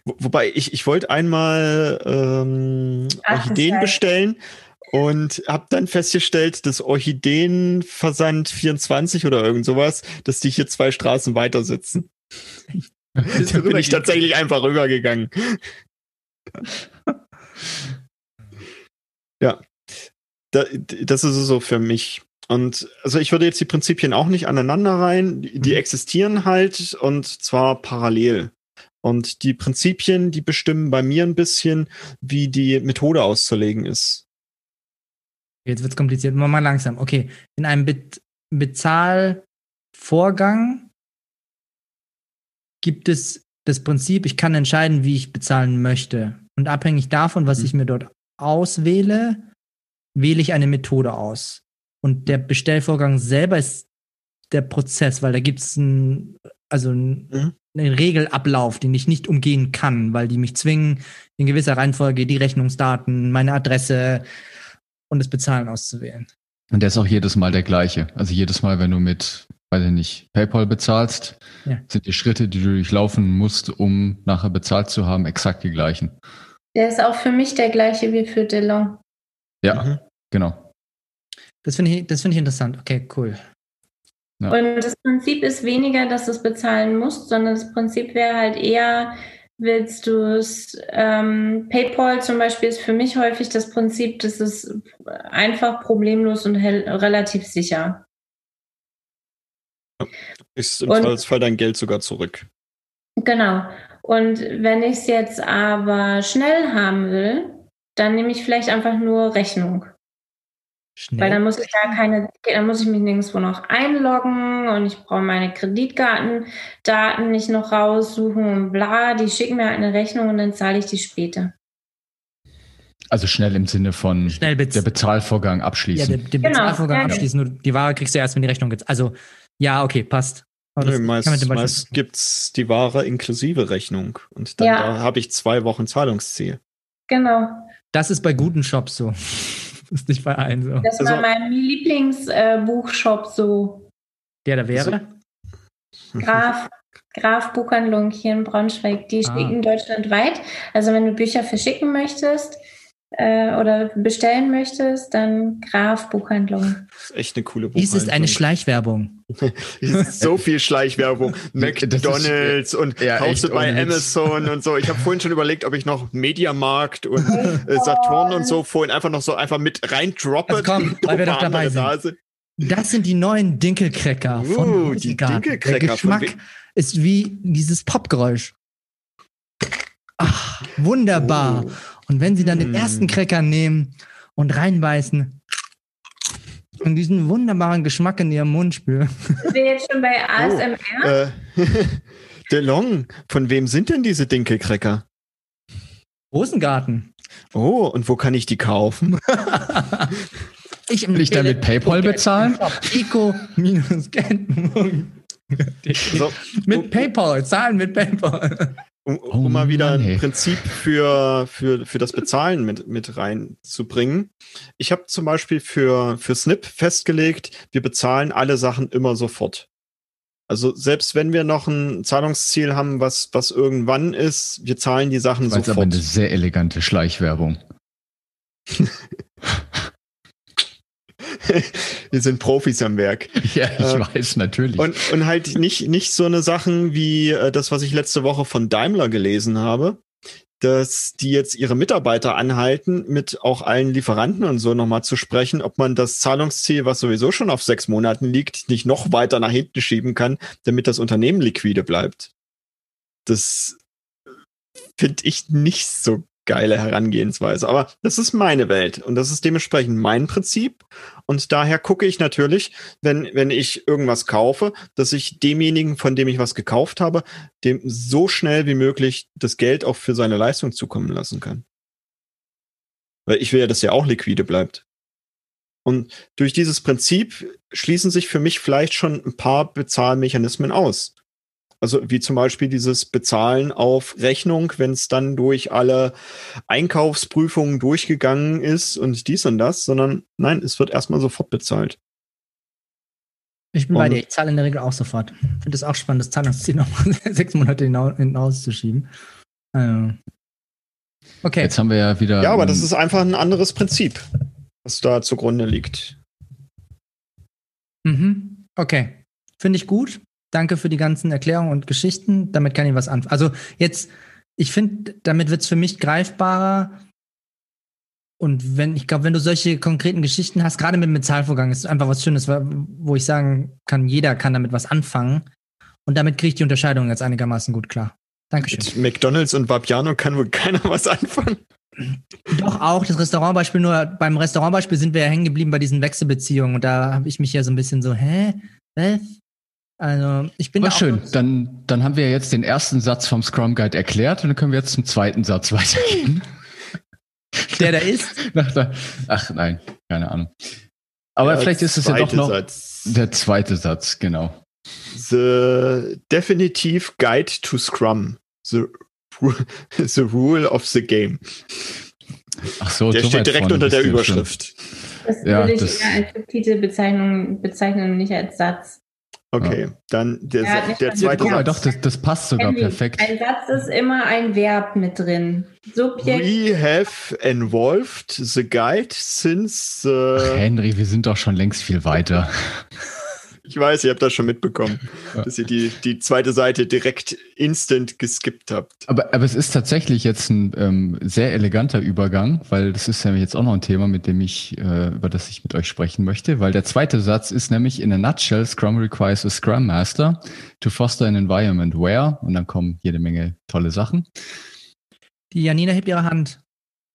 Wo, wobei ich, ich wollte einmal ähm, Ach, Orchideen bestellen und habe dann festgestellt, dass Orchideenversand 24 oder irgend sowas, dass die hier zwei Straßen weiter sitzen. Da bin ich tatsächlich einfach rübergegangen. ja, da, das ist es so für mich. Und also ich würde jetzt die Prinzipien auch nicht aneinander rein. Die, die existieren halt und zwar parallel. Und die Prinzipien, die bestimmen bei mir ein bisschen, wie die Methode auszulegen ist. Jetzt wird's kompliziert. Mal mal langsam. Okay. In einem Be Bezahlvorgang gibt es das Prinzip, ich kann entscheiden, wie ich bezahlen möchte. Und abhängig davon, was Mhm. ich mir dort auswähle, wähle ich eine Methode aus. Und der Bestellvorgang selber ist der Prozess, weil da gibt es ein, also ein, Mhm. Einen Regelablauf, den ich nicht umgehen kann, weil die mich zwingen, in gewisser Reihenfolge die Rechnungsdaten, meine Adresse und das Bezahlen auszuwählen. Und der ist auch jedes Mal der gleiche. Also jedes Mal, wenn du mit, weiß ich nicht, PayPal bezahlst, Ja. sind die Schritte, die du durchlaufen musst, um nachher bezahlt zu haben, exakt die gleichen. Der ist auch für mich der gleiche wie für DeLong. Ja, Mhm. genau. Das finde ich, das finde ich interessant. Okay, cool. Ja. Und das Prinzip ist weniger, dass du es bezahlen musst, sondern das Prinzip wäre halt eher, willst du es, ähm, PayPal zum Beispiel ist für mich häufig das Prinzip, das ist einfach problemlos und relativ sicher. Ist im Und- Zweifelsfall dein Geld sogar zurück. Genau. Und wenn ich es jetzt aber schnell haben will, dann nehme ich vielleicht einfach nur Rechnung. Schnell. Weil dann muss ich gar keine, dann muss ich mich nirgendwo noch einloggen und ich brauche meine Kreditkartendaten nicht noch raussuchen und bla. Die schicken mir halt eine Rechnung und dann zahle ich die später. Also schnell im Sinne von Schnell bez der Bezahlvorgang ja, abschließen. der, den Genau, Bezahlvorgang ja, ja. abschließen. Nur die Ware kriegst du erst, wenn die Rechnung gibt. Also, ja, okay, passt. Nö, meist meist gibt's die Ware inklusive Rechnung. Und dann Ja. da habe ich zwei Wochen Zahlungsziel. Genau. Das ist bei guten Shops so. Ist nicht bei allen so. Das Also- war mein Lieblingsbuchshop so. Der da wäre? Graf, Graf Buchhandlung hier in Braunschweig. Die Ah. schicken deutschlandweit. Also wenn du Bücher verschicken möchtest äh, oder bestellen möchtest, dann Graf Buchhandlung. Das ist echt eine coole Dies ist eine. Schleichwerbung. Ist so viel Schleichwerbung. McDonalds und ja, kaufst bei. Amazon und so. Ich habe vorhin schon überlegt, ob ich noch Mediamarkt und äh, Saturn und so vorhin einfach noch so einfach mit rein droppe. Also komm, weil wir doch dabei sind. Nase. Das sind die neuen Dinkelcracker von Uh, die Rosengarten. Dinkelcracker Der von Geschmack ist wie dieses Popgeräusch. Ach, wunderbar. Oh. Und wenn Sie dann den Mm. ersten Cracker nehmen und reinbeißen und diesen wunderbaren Geschmack in Ihrem Mund spüren. Sind wir jetzt schon bei ASMR? Äh, DeLong, von wem sind denn diese Dinkelcracker? Rosengarten. Oh, und wo kann ich die kaufen? Ich Will ich da mit PayPal bezahlen? Eco minus So, Mit PayPal, zahlen mit PayPal. Um, um Oh mal wieder Mann, ein. Prinzip für, für, für das Bezahlen mit, mit reinzubringen. Ich habe zum Beispiel für, für Snip festgelegt, wir bezahlen alle Sachen immer sofort. Also selbst wenn wir noch ein Zahlungsziel haben, was, was irgendwann ist, wir zahlen die Sachen Das war jetzt aber sofort. eine sehr elegante Schleichwerbung. wir sind Profis am Werk. Ja, ich Äh, weiß, natürlich. Und, und halt nicht, nicht so eine Sachen wie äh, das, was ich letzte Woche von Daimler gelesen habe, dass die jetzt ihre Mitarbeiter anhalten, mit auch allen Lieferanten und so nochmal zu sprechen, ob man das Zahlungsziel, was sowieso schon auf sechs Monaten liegt, nicht noch weiter nach hinten schieben kann, damit das Unternehmen liquide bleibt. Das finde ich nicht so geile Herangehensweise. Aber das ist meine Welt und das ist dementsprechend mein Prinzip. Und daher gucke ich natürlich, wenn, wenn ich irgendwas kaufe, dass ich demjenigen, von dem ich was gekauft habe, dem so schnell wie möglich das Geld auch für seine Leistung zukommen lassen kann. Weil ich will ja, dass er auch liquide bleibt. Und durch dieses Prinzip schließen sich für mich vielleicht schon ein paar Bezahlmechanismen aus. Also wie zum Beispiel dieses Bezahlen auf Rechnung, wenn es dann durch alle Einkaufsprüfungen durchgegangen ist und dies und das, sondern nein, es wird erstmal sofort bezahlt. Ich bin bei Und- dir. Ich zahle in der Regel auch sofort. Ich finde es auch spannend, das Zahlungsziel noch sechs Monate hinau- hinauszuschieben. Äh, okay. Jetzt haben wir ja wieder. Ja, aber das ist einfach ein anderes Prinzip, was da zugrunde liegt. Mhm. Okay. Finde ich gut. Danke für die ganzen Erklärungen und Geschichten. Damit kann ich was anfangen. Also jetzt, ich finde, damit wird es für mich greifbarer. Und wenn, ich glaube, wenn du solche konkreten Geschichten hast, gerade mit dem Bezahlvorgang, ist einfach was Schönes, wo ich sagen kann, jeder kann damit was anfangen. Und damit kriege ich die Unterscheidung jetzt einigermaßen gut klar. Dankeschön. Mit McDonalds und Vapiano kann wohl keiner was anfangen. Doch auch das Restaurantbeispiel, nur beim Restaurantbeispiel sind wir ja hängen geblieben bei diesen Wechselbeziehungen. Und da habe ich mich ja so ein bisschen so, hä? Also, ich bin Aber da auch schön, dann, dann haben wir ja jetzt den ersten Satz vom Scrum Guide erklärt und dann können wir jetzt zum zweiten Satz weitergehen. der da ist. Ach nein, keine Ahnung. Aber Der vielleicht ist es ja doch noch Satz. der zweite Satz, genau. The definitive guide to Scrum. The, the rule of the game. Ach so, Der so steht direkt unter der. Überschrift. Das Ja, würde ich das- eher als Titelbezeichnung bezeichnen und nicht als Satz. Okay, dann der, Ja, der zweite Guck mal, doch, das, das passt sogar Handy. perfekt. Ein Satz ist immer ein Verb mit drin. Subjekt. We have involved the guide since. Ach, Äh, Henry, wir sind doch schon längst viel weiter. ich weiß, ihr habt das schon mitbekommen, Ja. dass ihr die, die zweite Seite direkt instant geskippt habt. Aber, aber es ist tatsächlich jetzt ein ähm, sehr eleganter Übergang, weil das ist nämlich jetzt auch noch ein Thema, mit dem ich, äh, über das ich mit euch sprechen möchte, weil der zweite Satz ist nämlich in a nutshell, Scrum requires a Scrum Master to foster an environment where, und dann kommen jede Menge tolle Sachen. Die Janina hebt ihre Hand.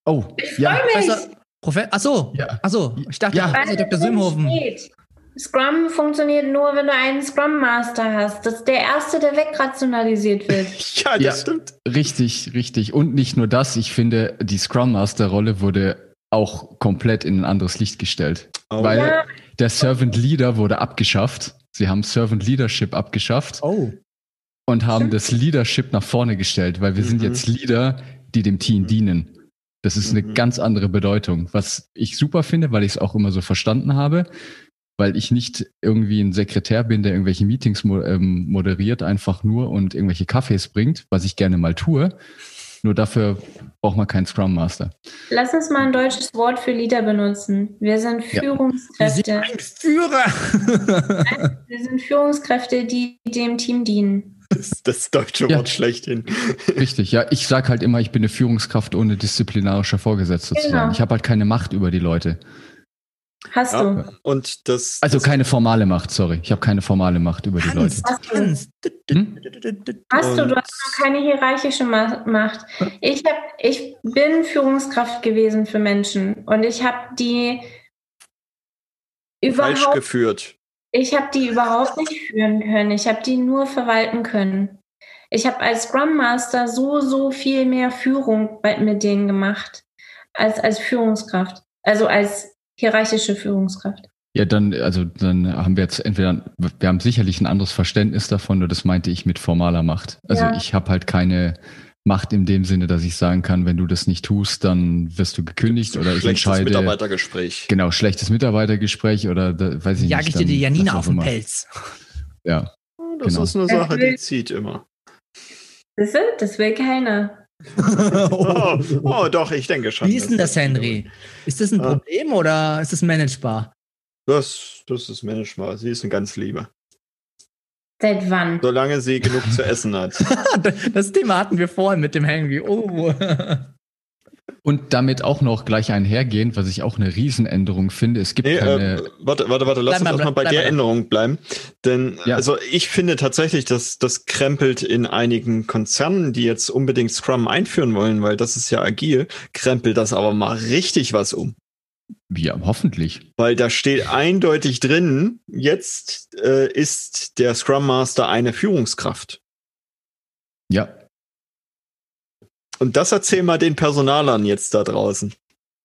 Oh, ja, Freu mich. Weißt du, Profe Ach so. Ja. Ach so. Ich dachte, Ja. Professor Dr. Sümhofen. Steht. Scrum funktioniert nur, wenn du einen Scrum Master hast. Das ist der erste, der wegrationalisiert wird. Ja, das Ja. stimmt. richtig, richtig. Und nicht nur das, ich finde, die Scrum Master Rolle wurde auch komplett in ein anderes Licht gestellt. Oh. Weil Ja. der Servant Leader wurde abgeschafft. Sie haben Servant Leadership abgeschafft. Oh. und haben das Leadership nach vorne gestellt, weil wir sind Mhm. jetzt Leader, die dem Team Mhm. dienen. Das ist eine Mhm. ganz andere Bedeutung, was ich super finde, weil ich es auch immer so verstanden habe, weil ich nicht irgendwie ein Sekretär bin, der irgendwelche Meetings ähm, moderiert, einfach nur und irgendwelche Kaffees bringt, was ich gerne mal tue. Nur dafür braucht man keinen Scrum Master. Lass uns mal ein deutsches Wort für Leader benutzen. Wir sind Ja. Wir sind Führungskräfte. ein Führer. Wir sind Führungskräfte, die dem Team dienen. Das, das deutsche Ja. Wort schlechthin. Richtig, ja. Ich sage halt immer, ich bin eine Führungskraft ohne disziplinarischer Vorgesetzter zu Genau. sein. Ich habe halt keine Macht über die Leute. Hast du. Ja. Und das. Also das, keine formale Macht, sorry. Ich habe keine formale Macht über die Leute. Hans, Hans. Hm? Hast du, du hast noch keine hierarchische Ma- Macht. Ich, hab, ich bin Führungskraft gewesen für Menschen und ich habe die falsch überhaupt, geführt. ich habe die überhaupt nicht führen können. Ich habe die nur verwalten können. Ich habe als Scrum Master so, so viel mehr Führung mit denen gemacht als als Führungskraft. Also als hierarchische Führungskraft. Ja, dann, also dann haben wir jetzt entweder, wir haben sicherlich ein anderes Verständnis davon, nur das meinte ich mit formaler Macht. Also Ja. ich habe halt keine Macht in dem Sinne, dass ich sagen kann, wenn du das nicht tust, dann wirst du gekündigt oder ich Schlechtes entscheide. Mitarbeitergespräch. Genau, schlechtes Mitarbeitergespräch oder da, weiß ich Jag nicht. ich dir die Janina auch auf den immer. Pelz. Ja. Das Genau. ist eine Das Sache, die zieht immer. Du? Das will keiner. Oh, oh doch, ich denke schon. Wie ist denn das, Henry? Ist das ein Ah. Problem oder ist das managebar? Das, das ist managbar. Sie ist eine ganz Liebe. Seit wann? Solange sie genug zu essen hat. Das Thema hatten wir vorhin mit dem Henry. Oh. Und damit auch noch gleich einhergehend, was ich auch eine Riesenänderung finde. Es gibt Nee, keine. äh, warte, warte, warte, lass Bleib uns mal, erstmal bei bleib der mal. Änderung bleiben. Denn Ja. also ich finde tatsächlich, dass das krempelt in einigen Konzernen, die jetzt unbedingt Scrum einführen wollen, weil das ist ja agil, krempelt das aber mal richtig was um. ja, hoffentlich. Weil da steht eindeutig drin, jetzt äh, ist der Scrum Master eine Führungskraft. Ja, Und das erzähl mal den Personalern jetzt da draußen.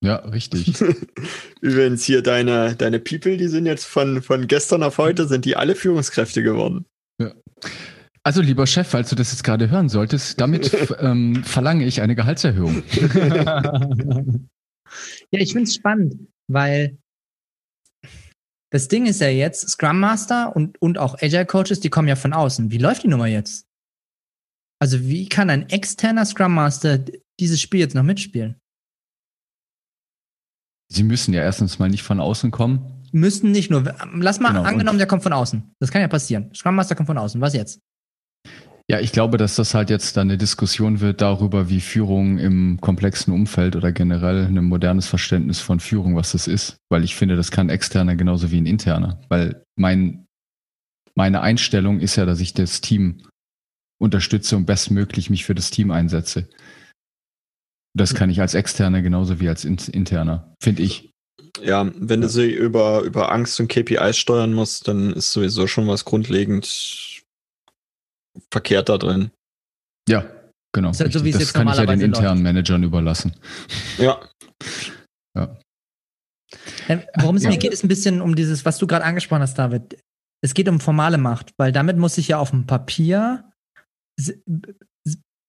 ja, richtig. Übrigens hier deine, deine People, die sind jetzt von, von gestern auf heute, sind die alle Führungskräfte geworden. Also, lieber Chef, falls du das jetzt gerade hören solltest, damit ähm, verlange ich eine Gehaltserhöhung. ja, ich finde es spannend, weil das Ding ist ja jetzt, Scrum Master und, und auch Agile Coaches, die kommen ja von außen. Wie läuft die Nummer jetzt? Also, wie kann ein externer Scrum Master dieses Spiel jetzt noch mitspielen? Sie müssen ja erstens mal nicht von außen kommen. Müssten nicht nur, lass mal Genau, angenommen, der kommt von außen. Das kann ja passieren. Scrum Master kommt von außen. Was jetzt? Ja, ich glaube, dass das halt jetzt dann eine Diskussion wird darüber, wie Führung im komplexen Umfeld oder generell ein modernes Verständnis von Führung, was das ist. Weil ich finde, das kann externer genauso wie ein interner. Weil mein, meine Einstellung ist ja, dass ich das Team unterstütze und bestmöglich mich für das Team einsetze. Das kann ich als externer genauso wie als in- interner, finde ich. Ja, wenn du sie über, über Angst und KPIs steuern musst, dann ist sowieso schon was grundlegend verkehrt da drin. Ja, genau. Ist halt so, richtig. wie es das jetzt kann ich ja den internen Managern überlassen. Ja, Ähm, Worum es Ja. mir geht, ist ein bisschen um dieses, was du gerade angesprochen hast, David. Es geht um formale Macht, weil damit muss ich ja auf dem Papier,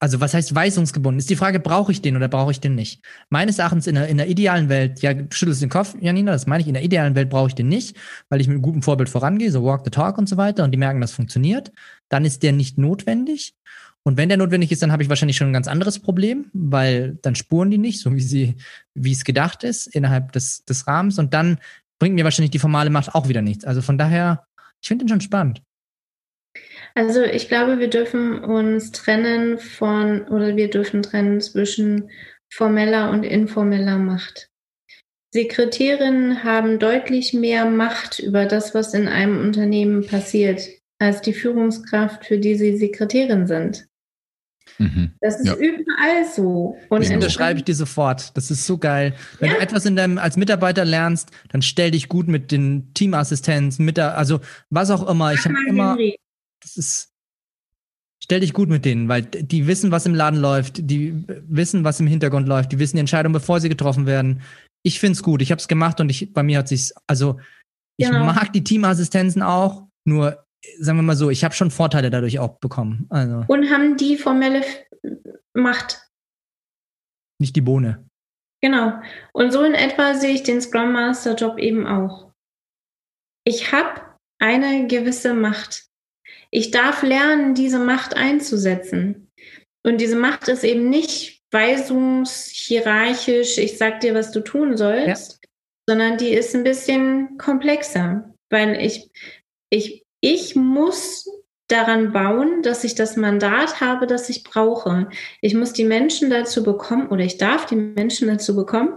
also was heißt weisungsgebunden? Ist die Frage, brauche ich den oder brauche ich den nicht? Meines Erachtens in der, in der idealen Welt, ja, du schüttelst den Kopf, Janina, das meine ich, in der idealen Welt brauche ich den nicht, weil ich mit einem guten Vorbild vorangehe, so walk the talk und so weiter und die merken, das funktioniert. Dann ist der nicht notwendig. Und wenn der notwendig ist, dann habe ich wahrscheinlich schon ein ganz anderes Problem, weil dann spuren die nicht, so wie sie, wie es gedacht ist, innerhalb des, des Rahmens. Und dann bringt mir wahrscheinlich die formale Macht auch wieder nichts. Also von daher, ich finde den schon spannend. Also ich glaube, wir dürfen uns trennen von, oder wir dürfen trennen zwischen formeller und informeller Macht. Sekretärinnen haben deutlich mehr Macht über das, was in einem Unternehmen passiert, als die Führungskraft, für die sie Sekretärin sind. Mhm. Das ist Ja. überall so. Und Das unterschreibe ich dir sofort. Das ist so geil. Wenn Ja. du etwas in deinem, als Mitarbeiter lernst, dann stell dich gut mit den Teamassistenzen, mit der, also was auch immer. Ich habe immer, Henry, das ist, stell dich gut mit denen, weil die wissen, was im Laden läuft, die wissen, was im Hintergrund läuft, die wissen die Entscheidung, bevor sie getroffen werden. Ich find's gut. Ich habe es gemacht und ich, bei mir hat sich's, also ich Genau. mag die Teamassistenzen auch, nur sagen wir mal so, ich habe schon Vorteile dadurch auch bekommen. Also Und haben die formelle Macht. nicht die Bohne. Genau. Und so in etwa sehe ich den Scrum Master Job eben auch. Ich habe eine gewisse Macht. Ich darf lernen, diese Macht einzusetzen. Und diese Macht ist eben nicht weisungshierarchisch, ich sag dir, was du tun sollst, sondern die ist ein bisschen komplexer, weil ich, ich, ich muss daran bauen, dass ich das Mandat habe, das ich brauche. Ich muss die Menschen dazu bekommen oder ich darf die Menschen dazu bekommen,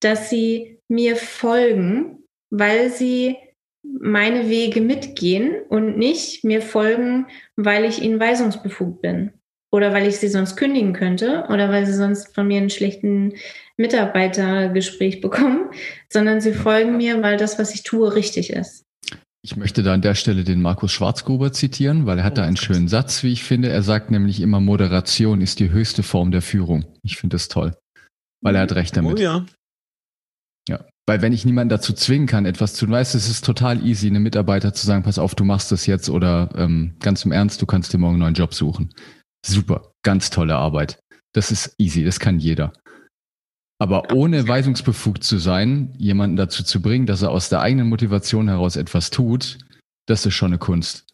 dass sie mir folgen, weil sie meine Wege mitgehen und nicht mir folgen, weil ich ihnen weisungsbefugt bin oder weil ich sie sonst kündigen könnte oder weil sie sonst von mir einen schlechten Mitarbeitergespräch bekommen, sondern sie folgen mir, weil das, was ich tue, richtig ist. Ich möchte da an der Stelle den Markus Schwarzgruber zitieren, weil er hat da einen schönen Satz, wie ich finde. Er sagt nämlich immer, Moderation ist die höchste Form der Führung. Ich finde das toll, weil er hat recht damit. oh ja. Ja, weil wenn ich niemanden dazu zwingen kann, etwas zu tun, weißt du, es ist total easy, einem Mitarbeiter zu sagen, pass auf, du machst das jetzt oder ähm, ganz im Ernst, du kannst dir morgen einen neuen Job suchen. Super, ganz tolle Arbeit. Das ist easy, das kann jeder. Aber ohne weisungsbefugt zu sein, jemanden dazu zu bringen, dass er aus der eigenen Motivation heraus etwas tut, das ist schon eine Kunst.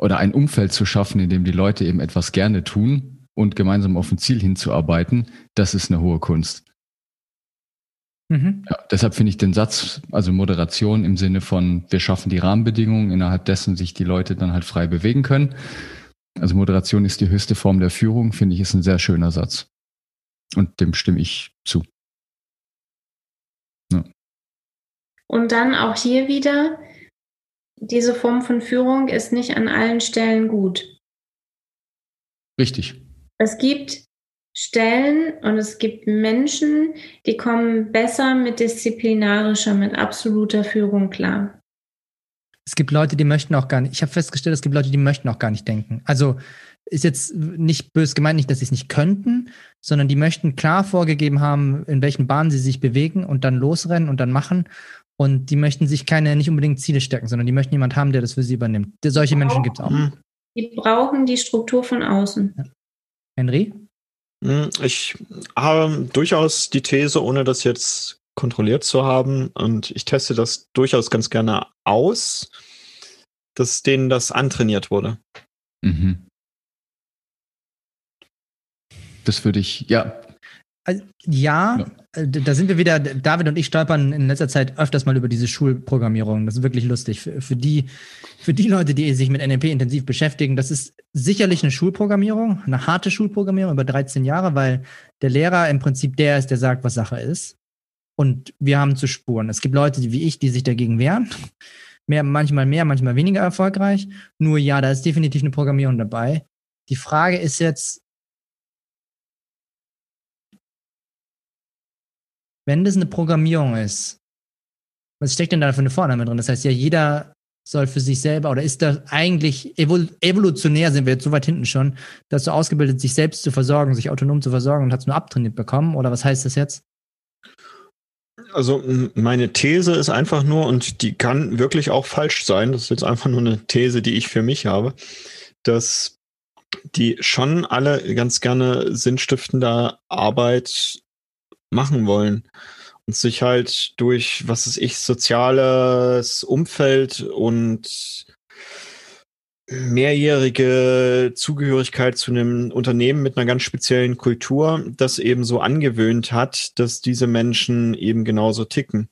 Oder ein Umfeld zu schaffen, in dem die Leute eben etwas gerne tun und gemeinsam auf ein Ziel hinzuarbeiten, das ist eine hohe Kunst. Mhm. Ja, deshalb finde ich den Satz, also Moderation im Sinne von, wir schaffen die Rahmenbedingungen, innerhalb dessen sich die Leute dann halt frei bewegen können. Also Moderation ist die höchste Form der Führung, finde ich, ist ein sehr schöner Satz. Und dem stimme ich zu. Ja. Und dann auch hier wieder, diese Form von Führung ist nicht an allen Stellen gut. Richtig. Es gibt Stellen und es gibt Menschen, die kommen besser mit disziplinarischer, mit absoluter Führung klar. Es gibt Leute, die möchten auch gar nicht. Ich habe festgestellt, es gibt Leute, die möchten auch gar nicht denken. Also ist jetzt nicht bös gemeint, nicht, dass sie es nicht könnten, sondern die möchten klar vorgegeben haben, in welchen Bahnen sie sich bewegen und dann losrennen und dann machen. Und die möchten sich keine, nicht unbedingt Ziele stecken, sondern die möchten jemanden haben, der das für sie übernimmt. Solche Menschen gibt es auch. Mhm. Die brauchen die Struktur von außen. Henry? Hm, ich habe durchaus die These, ohne das jetzt kontrolliert zu haben, und ich teste das durchaus ganz gerne aus, dass denen das antrainiert wurde. Mhm. Das würde ich, ja. Also, ja, ja, äh, da sind wir wieder, David und ich stolpern in letzter Zeit öfters mal über diese Schulprogrammierung. Das ist wirklich lustig. Für, für, die, für die Leute, die sich mit NLP intensiv beschäftigen, das ist sicherlich eine Schulprogrammierung, eine harte Schulprogrammierung über 13 Jahre, weil der Lehrer im Prinzip der ist, der sagt, was Sache ist. Und wir haben zu spuren. Es gibt Leute wie ich, die sich dagegen wehren. Mehr, manchmal mehr, manchmal weniger erfolgreich. Nur ja, da ist definitiv eine Programmierung dabei. Die Frage ist jetzt, wenn das eine Programmierung ist, was steckt denn da für eine Vorname drin? Das heißt ja, jeder soll für sich selber oder ist da eigentlich evol evolutionär sind wir jetzt so weit hinten schon, dass du ausgebildet, sich selbst zu versorgen, sich autonom zu versorgen und es nur abtrainiert bekommen? Oder was heißt das jetzt? Also meine These ist einfach nur, und die kann wirklich auch falsch sein, das ist jetzt einfach nur eine These, die ich für mich habe, dass die schon alle ganz gerne sinnstiftender Arbeit machen wollen und sich halt durch, was ist ich, soziales Umfeld und mehrjährige Zugehörigkeit zu einem Unternehmen mit einer ganz speziellen Kultur das eben so angewöhnt hat, dass diese Menschen eben genauso ticken.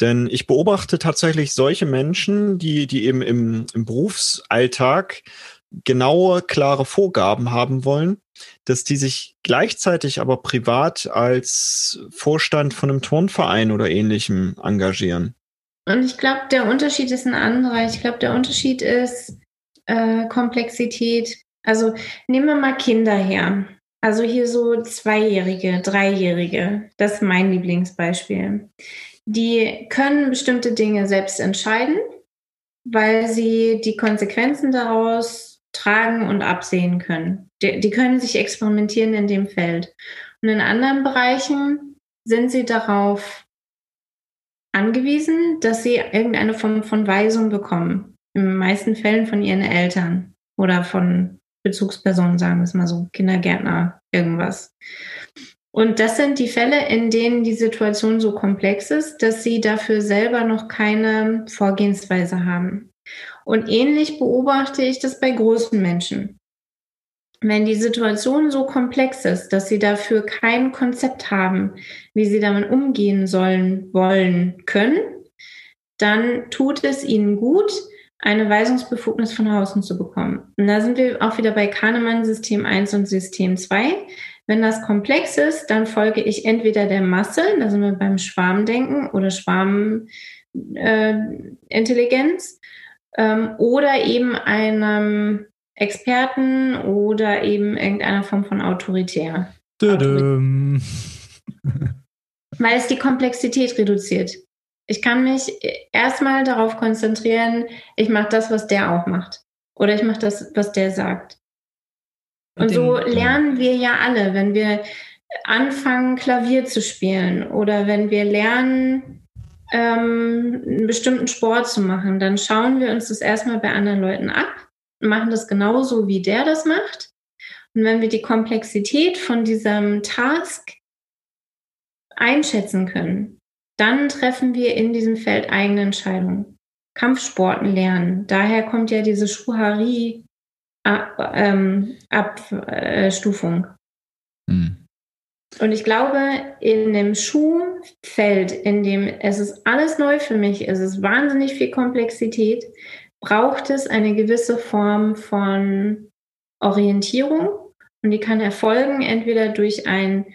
Denn ich beobachte tatsächlich solche Menschen, die, die eben im, im Berufsalltag genaue, klare Vorgaben haben wollen, dass die sich gleichzeitig aber privat als Vorstand von einem Turnverein oder ähnlichem engagieren. Und ich glaube, der Unterschied ist ein anderer. Ich glaube, der Unterschied ist äh, Komplexität. Also nehmen wir mal Kinder her. Also hier so Zweijährige, Dreijährige. Das ist mein Lieblingsbeispiel. Die können bestimmte Dinge selbst entscheiden, weil sie die Konsequenzen daraus tragen und absehen können. Die, die können sich experimentieren in dem Feld. Und in anderen Bereichen sind sie darauf angewiesen, dass sie irgendeine Form von Weisung bekommen. In den meisten Fällen von ihren Eltern oder von Bezugspersonen, sagen wir es mal so, Kindergärtner, irgendwas. Und das sind die Fälle, in denen die Situation so komplex ist, dass sie dafür selber noch keine Vorgehensweise haben. Und ähnlich beobachte ich das bei großen Menschen. Wenn die Situation so komplex ist, dass sie dafür kein Konzept haben, wie sie damit umgehen sollen, wollen, können, dann tut es ihnen gut, eine Weisungsbefugnis von außen zu bekommen. Und da sind wir auch wieder bei Kahnemann System 1 und System 2. Wenn das komplex ist, dann folge ich entweder der Masse, da sind wir beim Schwarmdenken oder Schwarmintelligenz, äh, ähm, oder eben einem Experten oder eben irgendeiner Form von Autoritär. Weil es die Komplexität reduziert. Ich kann mich erstmal darauf konzentrieren, ich mache das, was der auch macht. Oder ich mache das, was der sagt. Und so lernen wir ja alle, wenn wir anfangen, Klavier zu spielen oder wenn wir lernen, ähm, einen bestimmten Sport zu machen, dann schauen wir uns das erstmal bei anderen Leuten ab, machen das genauso, wie der das macht. Und wenn wir die Komplexität von diesem Task einschätzen können, dann treffen wir in diesem Feld eigene Entscheidungen. Kampfsporten lernen. Daher kommt ja diese Schuhari-Abstufung. Hm. Und ich glaube, in dem Schuhfeld, in dem es ist alles neu für mich, es ist wahnsinnig viel Komplexität, braucht es eine gewisse Form von Orientierung. Und die kann erfolgen entweder durch ein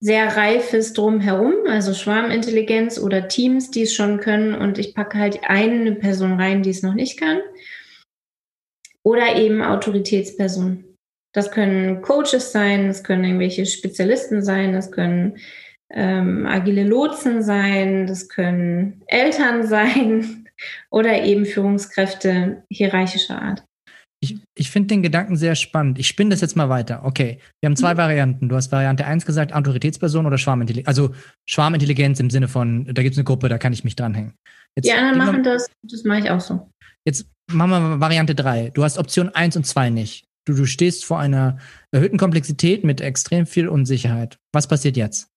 sehr reifes Drumherum, also Schwarmintelligenz oder Teams, die es schon können und ich packe halt eine Person rein, die es noch nicht kann. Oder eben Autoritätspersonen. Das können Coaches sein, das können irgendwelche Spezialisten sein, das können ähm, agile Lotsen sein, das können Eltern sein oder eben Führungskräfte hierarchischer Art. Ich, ich finde den Gedanken sehr spannend. Ich spinne das jetzt mal weiter. Okay, wir haben zwei mhm. Varianten. Du hast Variante 1 gesagt, Autoritätsperson oder Schwarmintelligenz. Also Schwarmintelligenz im Sinne von, da gibt es eine Gruppe, da kann ich mich dranhängen. Jetzt, die anderen machen das, das mache ich auch so. Jetzt machen wir Variante 3. Du hast Option 1 und 2 nicht. Du, du stehst vor einer erhöhten Komplexität mit extrem viel Unsicherheit. Was passiert jetzt?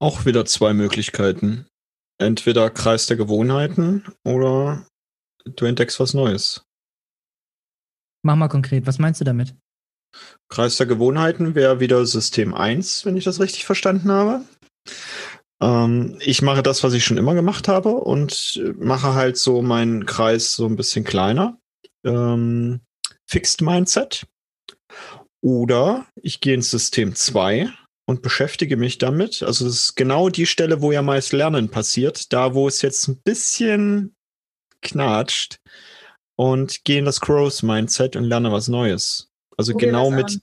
Auch wieder zwei Möglichkeiten. Entweder Kreis der Gewohnheiten oder du entdeckst was Neues. Mach mal konkret, was meinst du damit? Kreis der Gewohnheiten wäre wieder System 1, wenn ich das richtig verstanden habe. Ähm, ich mache das, was ich schon immer gemacht habe und mache halt so meinen Kreis so ein bisschen kleiner. Ähm, Fixed Mindset. Oder ich gehe ins System 2 und beschäftige mich damit. Also das ist genau die Stelle, wo ja meist Lernen passiert. Da, wo es jetzt ein bisschen knatscht und gehe in das Growth-Mindset und lerne was Neues. Also Probier genau mit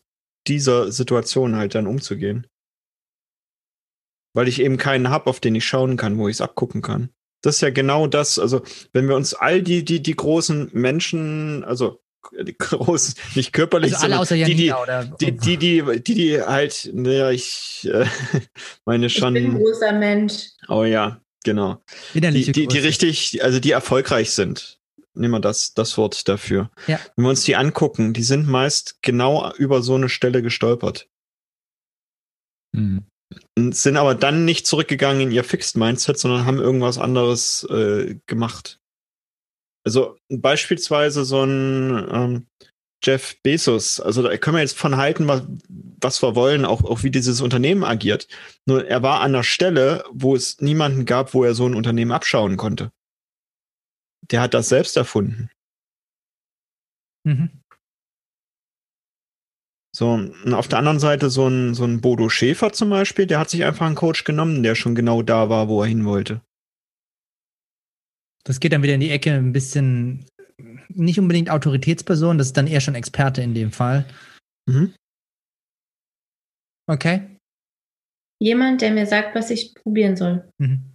dieser Situation halt dann umzugehen. Weil ich eben keinen habe, auf den ich schauen kann, wo ich es abgucken kann. Das ist ja genau das, also wenn wir uns all die, die, die großen Menschen, also die großen, nicht körperlich, also alle außer die, die, oder, die, die, die, die, die halt, naja, ich äh, meine schon. Ich bin ein großer Mensch. Oh ja, Genau. Die, die, die, richtig, also die erfolgreich sind. Nehmen wir das, das Wort dafür. Ja. Wenn wir uns die angucken, die sind meist genau über so eine Stelle gestolpert. Mhm. Sind aber dann nicht zurückgegangen in ihr Fixed Mindset, sondern haben irgendwas anderes äh, gemacht. Also beispielsweise so ein ähm, Jeff Bezos, also da können wir jetzt von halten, was, was wir wollen, auch, auch wie dieses Unternehmen agiert. Nur er war an der Stelle, wo es niemanden gab, wo er so ein Unternehmen abschauen konnte. Der hat das selbst erfunden. Mhm. So, und auf der anderen Seite so ein, so ein Bodo Schäfer zum Beispiel, der hat sich einfach einen Coach genommen, der schon genau da war, wo er hin wollte. Das geht dann wieder in die Ecke ein bisschen nicht unbedingt Autoritätsperson, das ist dann eher schon Experte in dem Fall. Mhm. Okay. Jemand, der mir sagt, was ich probieren soll. Mhm.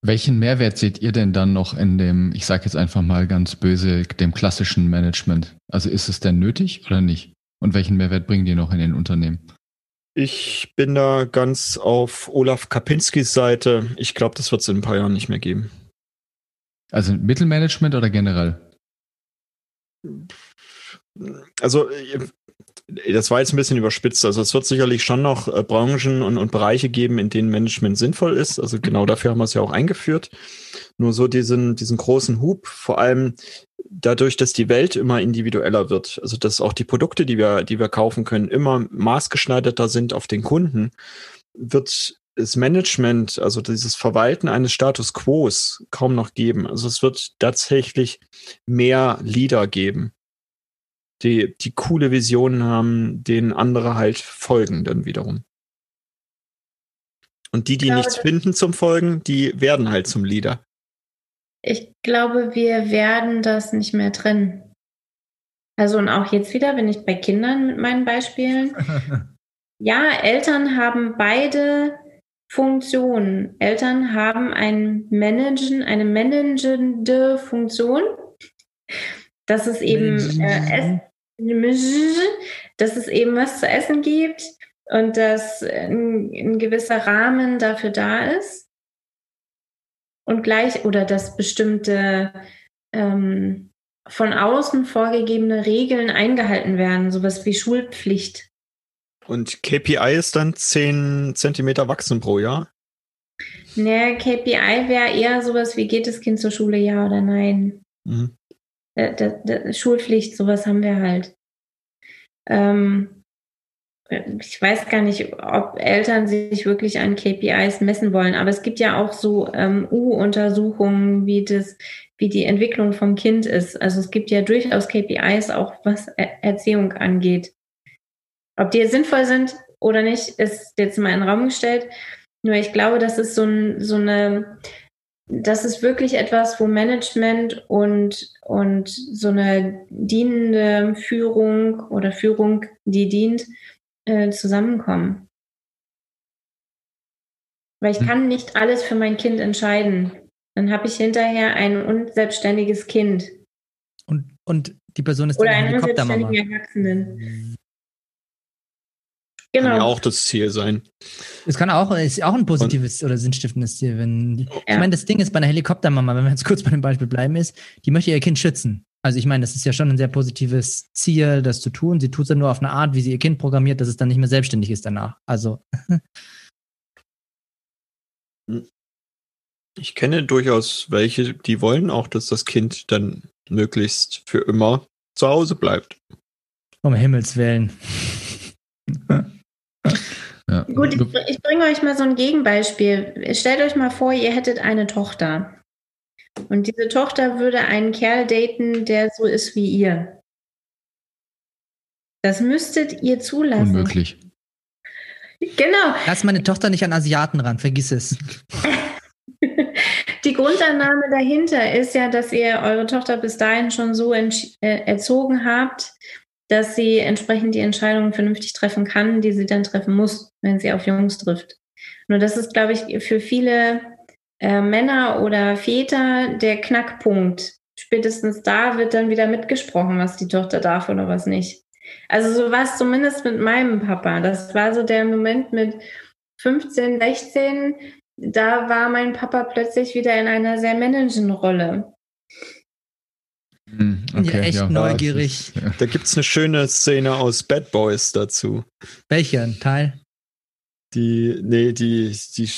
Welchen Mehrwert seht ihr denn dann noch in dem, ich sage jetzt einfach mal ganz böse, dem klassischen Management? Also ist es denn nötig oder nicht? Und welchen Mehrwert bringen die noch in den Unternehmen? Ich bin da ganz auf Olaf Kapinskis Seite. Ich glaube, das wird es in ein paar Jahren nicht mehr geben. Also Mittelmanagement oder generell? Also das war jetzt ein bisschen überspitzt. Also es wird sicherlich schon noch äh, Branchen und, und Bereiche geben, in denen Management sinnvoll ist. Also genau dafür haben wir es ja auch eingeführt. Nur so diesen, diesen großen Hub, vor allem dadurch, dass die Welt immer individueller wird. Also dass auch die Produkte, die wir, die wir kaufen können, immer maßgeschneiderter sind auf den Kunden, wird das Management, also dieses Verwalten eines Status Quos kaum noch geben. Also es wird tatsächlich mehr Leader geben, die, die coole Visionen haben, denen andere halt folgen dann wiederum. Und die, die glaube, nichts finden zum Folgen, die werden halt zum Leader. Ich glaube, wir werden das nicht mehr trennen. Also und auch jetzt wieder, wenn ich bei Kindern mit meinen Beispielen. ja, Eltern haben beide Funktionen. Eltern haben ein Managen, eine managende Funktion. Das ist eben äh, dass es eben was zu essen gibt und dass ein, ein gewisser Rahmen dafür da ist. Und gleich, oder dass bestimmte ähm, von außen vorgegebene Regeln eingehalten werden, sowas wie Schulpflicht. Und KPI ist dann 10 Zentimeter wachsen pro Jahr? Ne, KPI wäre eher sowas wie geht das Kind zur Schule, ja oder nein. Mhm. Da, da, da, Schulpflicht, sowas haben wir halt. Ähm, ich weiß gar nicht, ob Eltern sich wirklich an KPIs messen wollen, aber es gibt ja auch so ähm, U-Untersuchungen, wie das, wie die Entwicklung vom Kind ist. Also es gibt ja durchaus KPIs auch, was er Erziehung angeht. Ob die sinnvoll sind oder nicht, ist jetzt mal in den Raum gestellt. Nur ich glaube, das ist so, ein, so eine, das ist wirklich etwas, wo Management und, und so eine dienende Führung oder Führung, die dient, äh, zusammenkommen. Weil ich hm. kann nicht alles für mein Kind entscheiden. Dann habe ich hinterher ein unselbstständiges Kind. Und, und die Person ist Oder eine unselbstständige Erwachsenen. Genau. Kann ja auch das Ziel sein. Es kann auch, ist auch ein positives und, oder sinnstiftendes Ziel. Wenn, ja. Ich meine, das Ding ist bei einer Helikoptermama, wenn wir jetzt kurz bei dem Beispiel bleiben, ist, die möchte ihr Kind schützen. Also ich meine, das ist ja schon ein sehr positives Ziel, das zu tun. Sie tut es ja nur auf eine Art, wie sie ihr Kind programmiert, dass es dann nicht mehr selbstständig ist danach. Also. Ich kenne durchaus welche, die wollen auch, dass das Kind dann möglichst für immer zu Hause bleibt. Um Himmels Willen. ja. Gut, ich, ich bringe euch mal so ein Gegenbeispiel. Stellt euch mal vor, ihr hättet eine Tochter. Und diese Tochter würde einen Kerl daten, der so ist wie ihr. Das müsstet ihr zulassen. Unmöglich. Genau. Lass meine Tochter nicht an Asiaten ran, vergiss es. Die Grundannahme dahinter ist ja, dass ihr eure Tochter bis dahin schon so äh, erzogen habt, dass sie entsprechend die Entscheidungen vernünftig treffen kann, die sie dann treffen muss, wenn sie auf Jungs trifft. Nur das ist, glaube ich, für viele äh, Männer oder Väter der Knackpunkt. Spätestens da wird dann wieder mitgesprochen, was die Tochter darf oder was nicht. Also so war es zumindest mit meinem Papa. Das war so der Moment mit 15, 16. Da war mein Papa plötzlich wieder in einer sehr männlichen Rolle. Okay, ja, echt ja, neugierig. Ja. Da gibt es eine schöne Szene aus Bad Boys dazu. Welcher Teil? Die, nee, die, die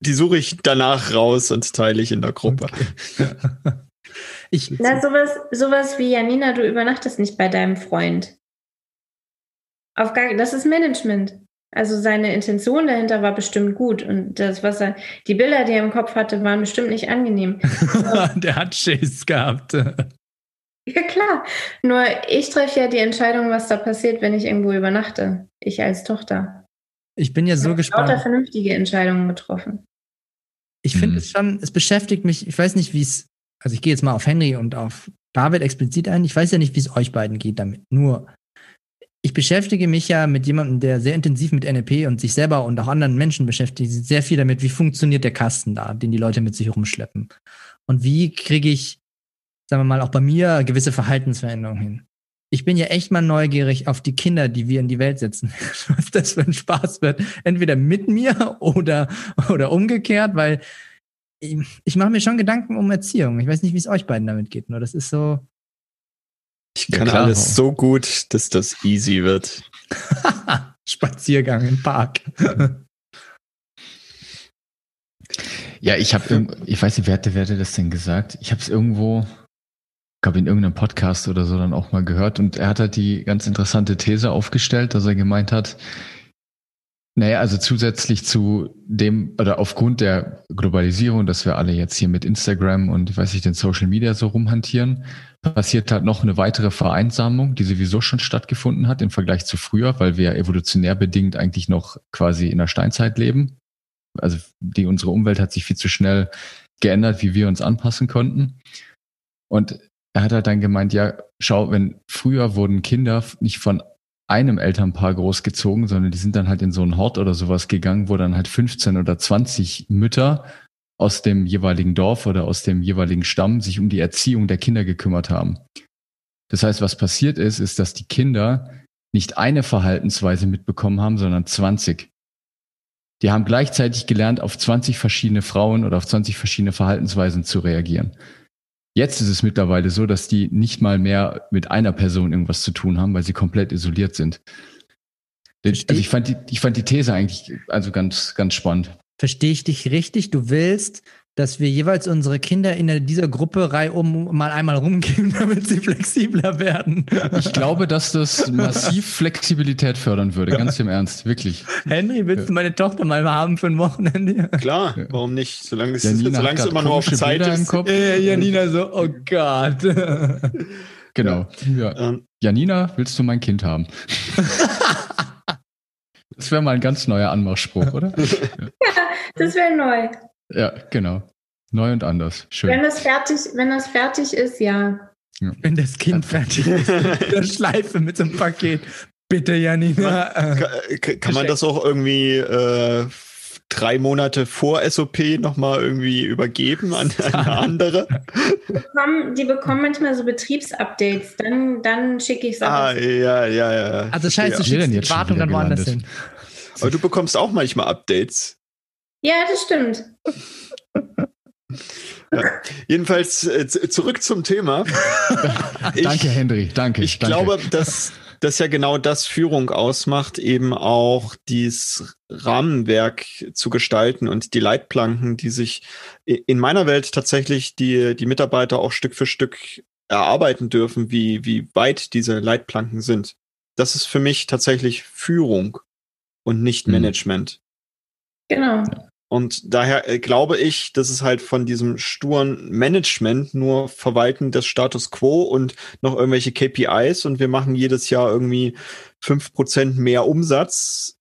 die suche ich danach raus und teile ich in der Gruppe. Okay. ich, Na, sowas, sowas wie Janina, du übernachtest nicht bei deinem Freund. Auf gar, das ist Management. Also seine Intention dahinter war bestimmt gut und das, was er, die Bilder, die er im Kopf hatte, waren bestimmt nicht angenehm. Der hat Schiss gehabt. Ja klar. Nur ich treffe ja die Entscheidung, was da passiert, wenn ich irgendwo übernachte. Ich als Tochter. Ich bin ja so ich gespannt. Lauter vernünftige Entscheidungen getroffen ich finde mhm. es schon, es beschäftigt mich, ich weiß nicht, wie es, also ich gehe jetzt mal auf Henry und auf David explizit ein. Ich weiß ja nicht, wie es euch beiden geht damit. Nur, ich beschäftige mich ja mit jemandem, der sehr intensiv mit NLP und sich selber und auch anderen Menschen beschäftigt, sehr viel damit, wie funktioniert der Kasten da, den die Leute mit sich rumschleppen. Und wie kriege ich, sagen wir mal, auch bei mir gewisse Verhaltensveränderungen hin ich bin ja echt mal neugierig auf die Kinder, die wir in die Welt setzen. Was das für ein Spaß wird. Entweder mit mir oder, oder umgekehrt, weil ich, ich mache mir schon Gedanken um Erziehung. Ich weiß nicht, wie es euch beiden damit geht, nur das ist so. Ich kann ja, alles so gut, dass das easy wird. Spaziergang im Park. ja, ich habe, ich weiß nicht, wer hatte, wer hatte das denn gesagt? Ich habe es irgendwo, glaube in irgendeinem Podcast oder so dann auch mal gehört und er hat halt die ganz interessante These aufgestellt, dass er gemeint hat, naja, also zusätzlich zu dem oder aufgrund der Globalisierung, dass wir alle jetzt hier mit Instagram und ich weiß nicht, den Social Media so rumhantieren, passiert halt noch eine weitere Vereinsamung, die sowieso schon stattgefunden hat im Vergleich zu früher, weil wir evolutionär bedingt eigentlich noch quasi in der Steinzeit leben. Also die, unsere Umwelt hat sich viel zu schnell geändert, wie wir uns anpassen konnten. Und er hat halt dann gemeint, ja, schau, wenn früher wurden Kinder nicht von einem Elternpaar großgezogen, sondern die sind dann halt in so einen Hort oder sowas gegangen, wo dann halt 15 oder 20 Mütter aus dem jeweiligen Dorf oder aus dem jeweiligen Stamm sich um die Erziehung der Kinder gekümmert haben. Das heißt, was passiert ist, ist, dass die Kinder nicht eine Verhaltensweise mitbekommen haben, sondern 20. Die haben gleichzeitig gelernt, auf 20 verschiedene Frauen oder auf 20 verschiedene Verhaltensweisen zu reagieren. Jetzt ist es mittlerweile so, dass die nicht mal mehr mit einer Person irgendwas zu tun haben, weil sie komplett isoliert sind. Also ich fand die, ich fand die These eigentlich also ganz, ganz spannend. Verstehe ich dich richtig? Du willst, dass wir jeweils unsere Kinder in dieser Gruppe reihum mal einmal rumgeben, damit sie flexibler werden. Ich glaube, dass das massiv Flexibilität fördern würde, ganz im Ernst, wirklich. Henry, willst du meine Tochter mal haben für ein Wochenende? Klar, warum nicht? Solange es, solange es immer nur auf Zeit Bilder ist. Im Kopf. Ja, Janina so, oh Gott. Genau. Ja. Ähm, Janina, willst du mein Kind haben? Das wäre mal ein ganz neuer Anmachspruch, oder? Das wäre neu. Ja, genau. Neu und anders. Schön. Wenn das fertig, wenn das fertig ist, ja. Wenn das Kind fertig ist, mit der Schleife mit so einem Paket. Bitte, Janina. Äh, Ka- ka- Kann man das auch irgendwie äh, drei Monate vor SOP nochmal irgendwie übergeben an an eine andere? Die bekommen, die bekommen manchmal so Betriebsupdates. Dann, dann schicke ich es Ah, ja, ja, ja. Also scheiße, du wir denn schickst die Wartung dann woanders hin. Aber du bekommst auch manchmal Updates. Ja, das stimmt. Jedenfalls äh, zurück zum Thema. Ich- danke, Henry. Danke. Ich danke. glaube, dass dass ja genau das Führung ausmacht, eben auch dieses Rahmenwerk zu gestalten und die Leitplanken, die sich in meiner Welt tatsächlich die, die Mitarbeiter auch Stück für Stück erarbeiten dürfen, wie, wie weit diese Leitplanken sind. Das ist für mich tatsächlich Führung und nicht Mhm. Management. Genau. Und daher äh, glaube ich, dass es halt von diesem sturen Management nur Verwalten des Status quo und noch irgendwelche KPIs und wir machen jedes Jahr irgendwie fünf Prozent mehr Umsatz,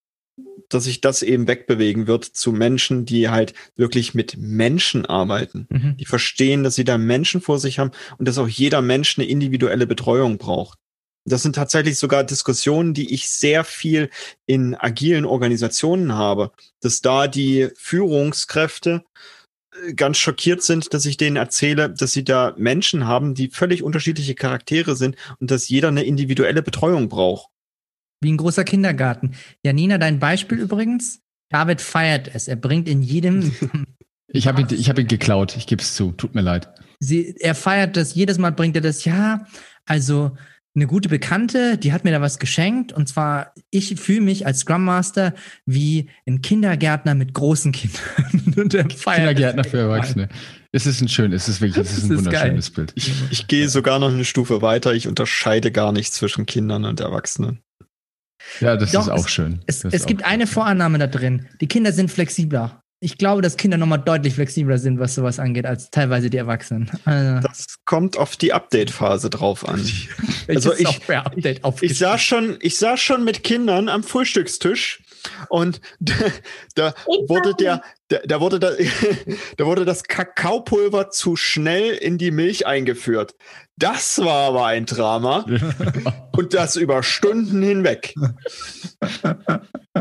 dass sich das eben wegbewegen wird zu Menschen, die halt wirklich mit Menschen arbeiten. Mhm. Die verstehen, dass sie da Menschen vor sich haben und dass auch jeder Mensch eine individuelle Betreuung braucht. Das sind tatsächlich sogar Diskussionen, die ich sehr viel in agilen Organisationen habe, dass da die Führungskräfte äh, ganz schockiert sind, dass ich denen erzähle, dass sie da Menschen haben, die völlig unterschiedliche Charaktere sind und dass jeder eine individuelle Betreuung braucht. Wie ein großer Kindergarten. Janina, dein Beispiel übrigens. David feiert es. Er bringt in jedem, Ich habe ihn, ich hab ihn geklaut. Ich gebe es zu. Tut mir leid. sie, er feiert das, jedes Mal bringt er das, ja, also eine gute Bekannte, die hat mir da was geschenkt und zwar, ich fühle mich als Scrum Master wie ein Kindergärtner mit großen Kindern. Er Kindergärtner für Erwachsene. Es ist ein schön, es ist wirklich, es ist ein ist wunderschönes Bild. Ich, ich gehe sogar noch eine Stufe weiter. Ich unterscheide gar nicht zwischen Kindern und Erwachsenen. Ja, das Doch, ist auch schön. Es, Das es ist gibt eine schön. Vorannahme da drin. Die Kinder sind flexibler. Ich glaube, dass Kinder nochmal deutlich flexibler sind, was sowas angeht, als teilweise die Erwachsenen. Also, Das kommt auf die Update-Phase drauf an. also ich- Ich aufgeschrieben? saß schon, ich saß schon mit Kindern am Frühstückstisch und da, da Ich wurde der, da, da wurde da, da wurde das Kakaopulver zu schnell in die Milch eingeführt. Das war aber ein Drama und das über Stunden hinweg.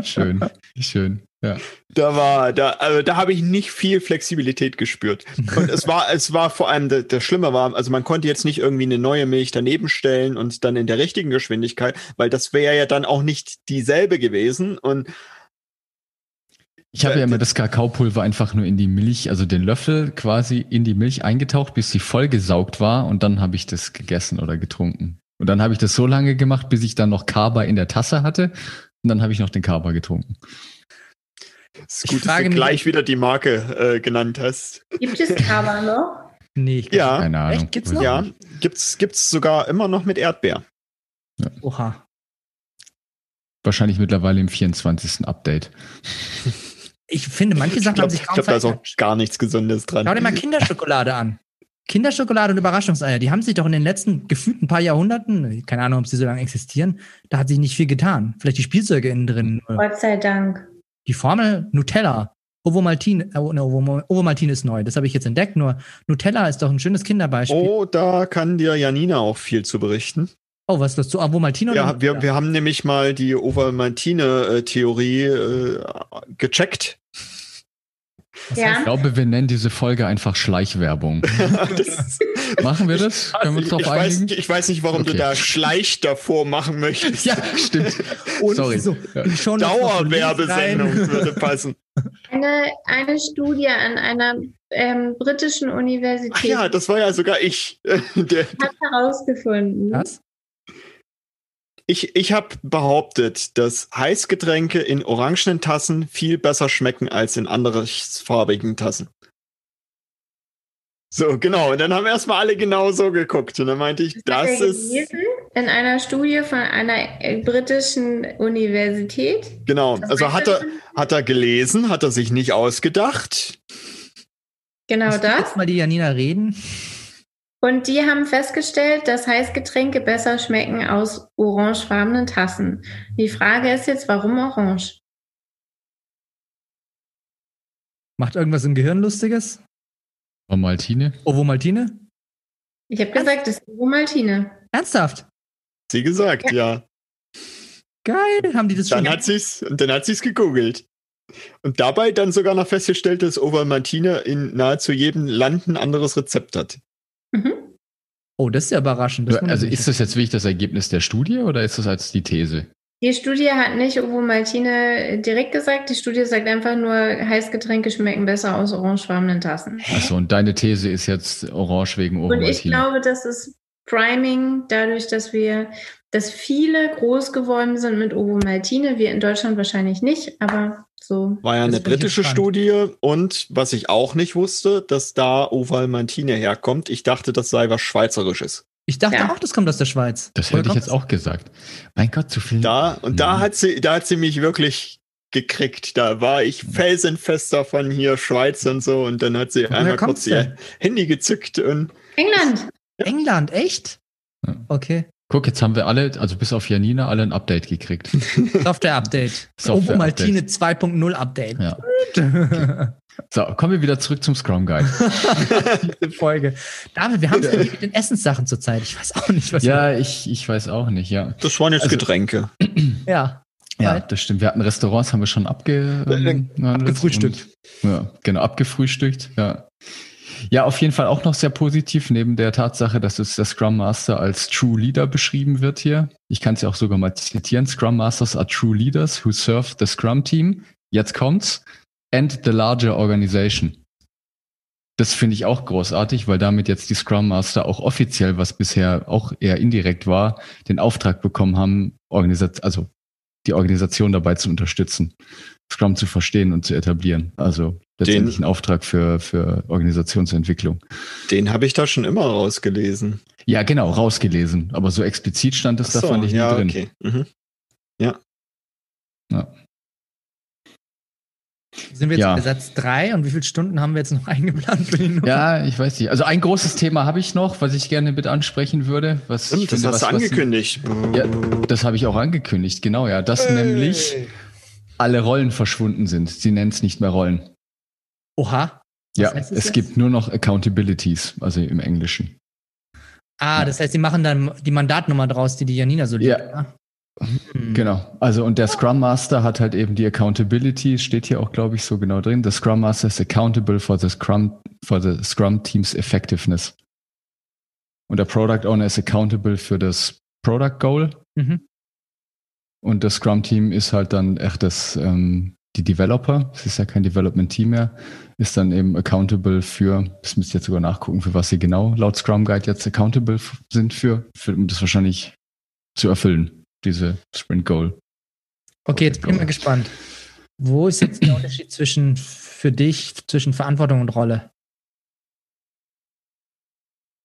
schön, schön. Ja. Da war, da, also da habe ich nicht viel Flexibilität gespürt. Und es war, es war vor allem, das, das Schlimme war, also man konnte jetzt nicht irgendwie eine neue Milch daneben stellen und dann in der richtigen Geschwindigkeit, weil das wäre ja dann auch nicht dieselbe gewesen. Und Ich habe ja immer das Kakaopulver einfach nur in die Milch, also den Löffel quasi in die Milch eingetaucht, bis sie vollgesaugt war und dann habe ich das gegessen oder getrunken. Und dann habe ich das so lange gemacht, bis ich dann noch Kaba in der Tasse hatte und dann habe ich noch den Kaba getrunken. Es ist Ich gut, dass du gleich wieder die Marke äh, genannt hast. Gibt es Kaba noch? Nee, ich Ja, Keine Ahnung. Echt? Gibt's noch? ich ja, gibt's, gibt's sogar immer noch mit Erdbeer. Oha. Wahrscheinlich mittlerweile im 24. Update. Ich finde, manche Ich Sachen haben glaube, sich kaum glaub, da ist auch gar nichts Gesundes dran. Schau dir mal Kinderschokolade an. Kinderschokolade und Überraschungseier, die haben sich doch in den letzten gefühlten paar Jahrhunderten, keine Ahnung, ob sie so lange existieren, da hat sich nicht viel getan. Vielleicht die Spielzeuge innen drin. Gott sei Dank. Die Formel Nutella. Ovomaltin, äh, ne, Ovo- Ovomaltin ist neu, das habe ich jetzt entdeckt, nur Nutella ist doch ein schönes Kinderbeispiel. Oh, Oh, da kann dir Janina auch viel zu berichten. was ist das zu Ovomaltin oder? Ja, wir, wir haben nämlich mal die Overmantine-Theorie äh, gecheckt. Was Ja. Ich glaube, wir nennen diese Folge einfach Schleichwerbung. Das, Machen wir das? Können wir uns ich, darauf ich, weiß, einigen? ich weiß nicht, warum du Okay. da Schleich davor machen möchtest. Ja, stimmt. Und Sorry. so Ja. Dauerwerbesendung würde passen. Ein eine, eine Studie an einer ähm, britischen Ach Universität ja, das war ja sogar ich. Der, hat herausgefunden, Was? Ich ich habe behauptet, dass Heißgetränke in orangenen Tassen viel besser schmecken als in andersfarbigen Tassen. So, genau. Und dann haben erstmal alle genau so geguckt. Und dann meinte ich, hat das er ist. gelesen in einer Studie von einer äh, britischen Universität. Genau. Was Also hat er, hat er gelesen, hat er sich nicht ausgedacht. Genau Lass das. Jetzt mal die Janina reden. Und die haben festgestellt, dass Heißgetränke besser schmecken aus orangefarbenen Tassen. Die Frage ist jetzt, warum orange? Macht irgendwas im Gehirn Lustiges? Frau Maltine? Ovomaltine? Ich habe gesagt, das ist Ovomaltine. Ernsthaft? Sie gesagt, ja. Geil, haben die das schon? Dann hat sie's, und dann hat sie's gegoogelt. Und dabei dann sogar noch festgestellt, dass Ovaltine in nahezu jedem Land ein anderes Rezept hat. Oh, das ist ja überraschend. Also ist das jetzt wirklich das Ergebnis der Studie oder ist das als die These? Die Studie hat nicht Ovomaltine direkt gesagt. Die Studie sagt einfach nur, Heißgetränke schmecken besser aus orangefarbenen Tassen. Achso, und deine These ist jetzt orange wegen Und ich glaube, das ist Priming, dadurch, dass wir, dass viele groß geworden sind mit Ovomaltine. Wir in Deutschland wahrscheinlich nicht, aber so. War ja eine britische. Studie und was ich auch nicht wusste, dass da Ovaltine herkommt. Ich dachte, das sei was Schweizerisches. Ich dachte Ja. auch, das kommt aus der Schweiz. Das Woher hätte ich jetzt auch gesagt. Mein Gott, zu viel. Da, und da Mhm. hat sie, da hat sie mich wirklich gekriegt. Da war ich felsenfest davon hier, Schweiz und so. Und dann hat sie Woher einmal kurz ihr Handy gezückt und England! England, echt? Ja. Okay. Guck, jetzt haben wir alle, also bis auf Janina, alle ein Update gekriegt. Software-Update. Software-Update. Ovomaltine 2.0 Update. Ja. So, kommen wir wieder zurück zum Scrum Guide. Diese Folge. David, wir haben es mit den Essenssachen zurzeit. Ich weiß auch nicht, was ja, ich, ich weiß auch nicht, ja. das waren jetzt Also- Getränke. wir. Ja. Ja, das stimmt. Wir hatten Restaurants, haben wir schon abge, ähm, abgefrühstückt. Und, ja, genau, abgefrühstückt, ja. Ja, auf jeden Fall auch noch sehr positiv, neben der Tatsache, dass es der Scrum Master als True Leader beschrieben wird hier. Ich kann es ja auch sogar mal zitieren. Scrum Masters are true leaders who serve the Scrum Team. Jetzt kommt's. And the larger organization. Das finde ich auch großartig, weil damit jetzt die Scrum Master auch offiziell, was bisher auch eher indirekt war, den Auftrag bekommen haben, Organisat also die Organisation dabei zu unterstützen, Scrum zu verstehen und zu etablieren. Also letztendlich Den- ein Auftrag für, für Organisationsentwicklung. Den habe ich da schon immer rausgelesen. Ja, genau, rausgelesen. Aber so explizit stand es da, fand ich nie ja, drin. okay. Mhm. Sind wir jetzt Ja. bei Satz 3 und wie viele Stunden haben wir jetzt noch eingeplant für die Nummer? Ja, ich weiß nicht. Also ein großes Thema habe ich noch, was ich gerne mit ansprechen würde. Was ich Stimmt, das finde, hast du was, was- angekündigt. Ja, das habe ich auch angekündigt, genau, ja. Dass nämlich alle Rollen verschwunden sind. Sie nennen es nicht mehr Rollen. Oha. Ja, es jetzt? gibt nur noch Accountabilities, also im Englischen. Ah, das heißt, sie machen dann die Mandatnummer draus, die die Janina so liebt. Ja. Hm. Genau. Also und der Scrum Master hat halt eben die Accountability, steht hier auch, glaube ich, so genau drin. The Scrum Master is accountable for the Scrum, for the Scrum Team's effectiveness. Und der Product Owner ist accountable für das Product Goal. Mhm. Und das Scrum Team ist halt dann echt das, ähm, die Developer, es ist ja kein Development Team mehr, ist dann eben accountable für, das müsst ihr jetzt sogar nachgucken, für was sie genau laut Scrum Guide jetzt accountable sind für, für um das wahrscheinlich zu erfüllen, diese Sprint Goal. Okay, jetzt bin ich mal gespannt. Wo ist jetzt der Unterschied zwischen für dich, zwischen Verantwortung und Rolle?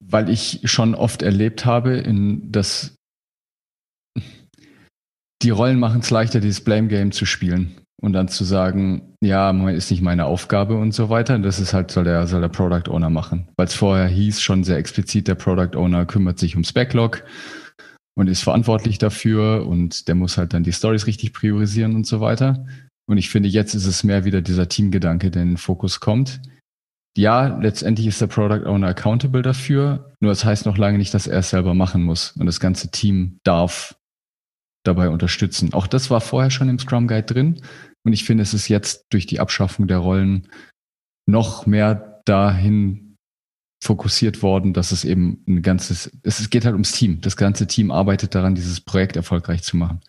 Weil ich schon oft erlebt habe, in dass die Rollen machen es leichter, dieses Blame Game zu spielen und dann zu sagen, ja, ist nicht meine Aufgabe und so weiter. Das ist halt, soll der, soll der Product Owner machen. Weil es vorher hieß, schon sehr explizit, der Product Owner kümmert sich ums Backlog und ist verantwortlich dafür und der muss halt dann die Stories richtig priorisieren und so weiter. Und ich finde, jetzt ist es mehr wieder dieser Teamgedanke, der in den Fokus kommt. Ja, letztendlich ist der Product Owner accountable dafür, nur das heißt noch lange nicht, dass er es selber machen muss. Und das ganze Team darf dabei unterstützen. Auch das war vorher schon im Scrum Guide drin. Und ich finde, es ist jetzt durch die Abschaffung der Rollen noch mehr dahin fokussiert worden, dass es eben ein ganzes, es geht halt ums Team. Das ganze Team arbeitet daran, dieses Projekt erfolgreich zu machen.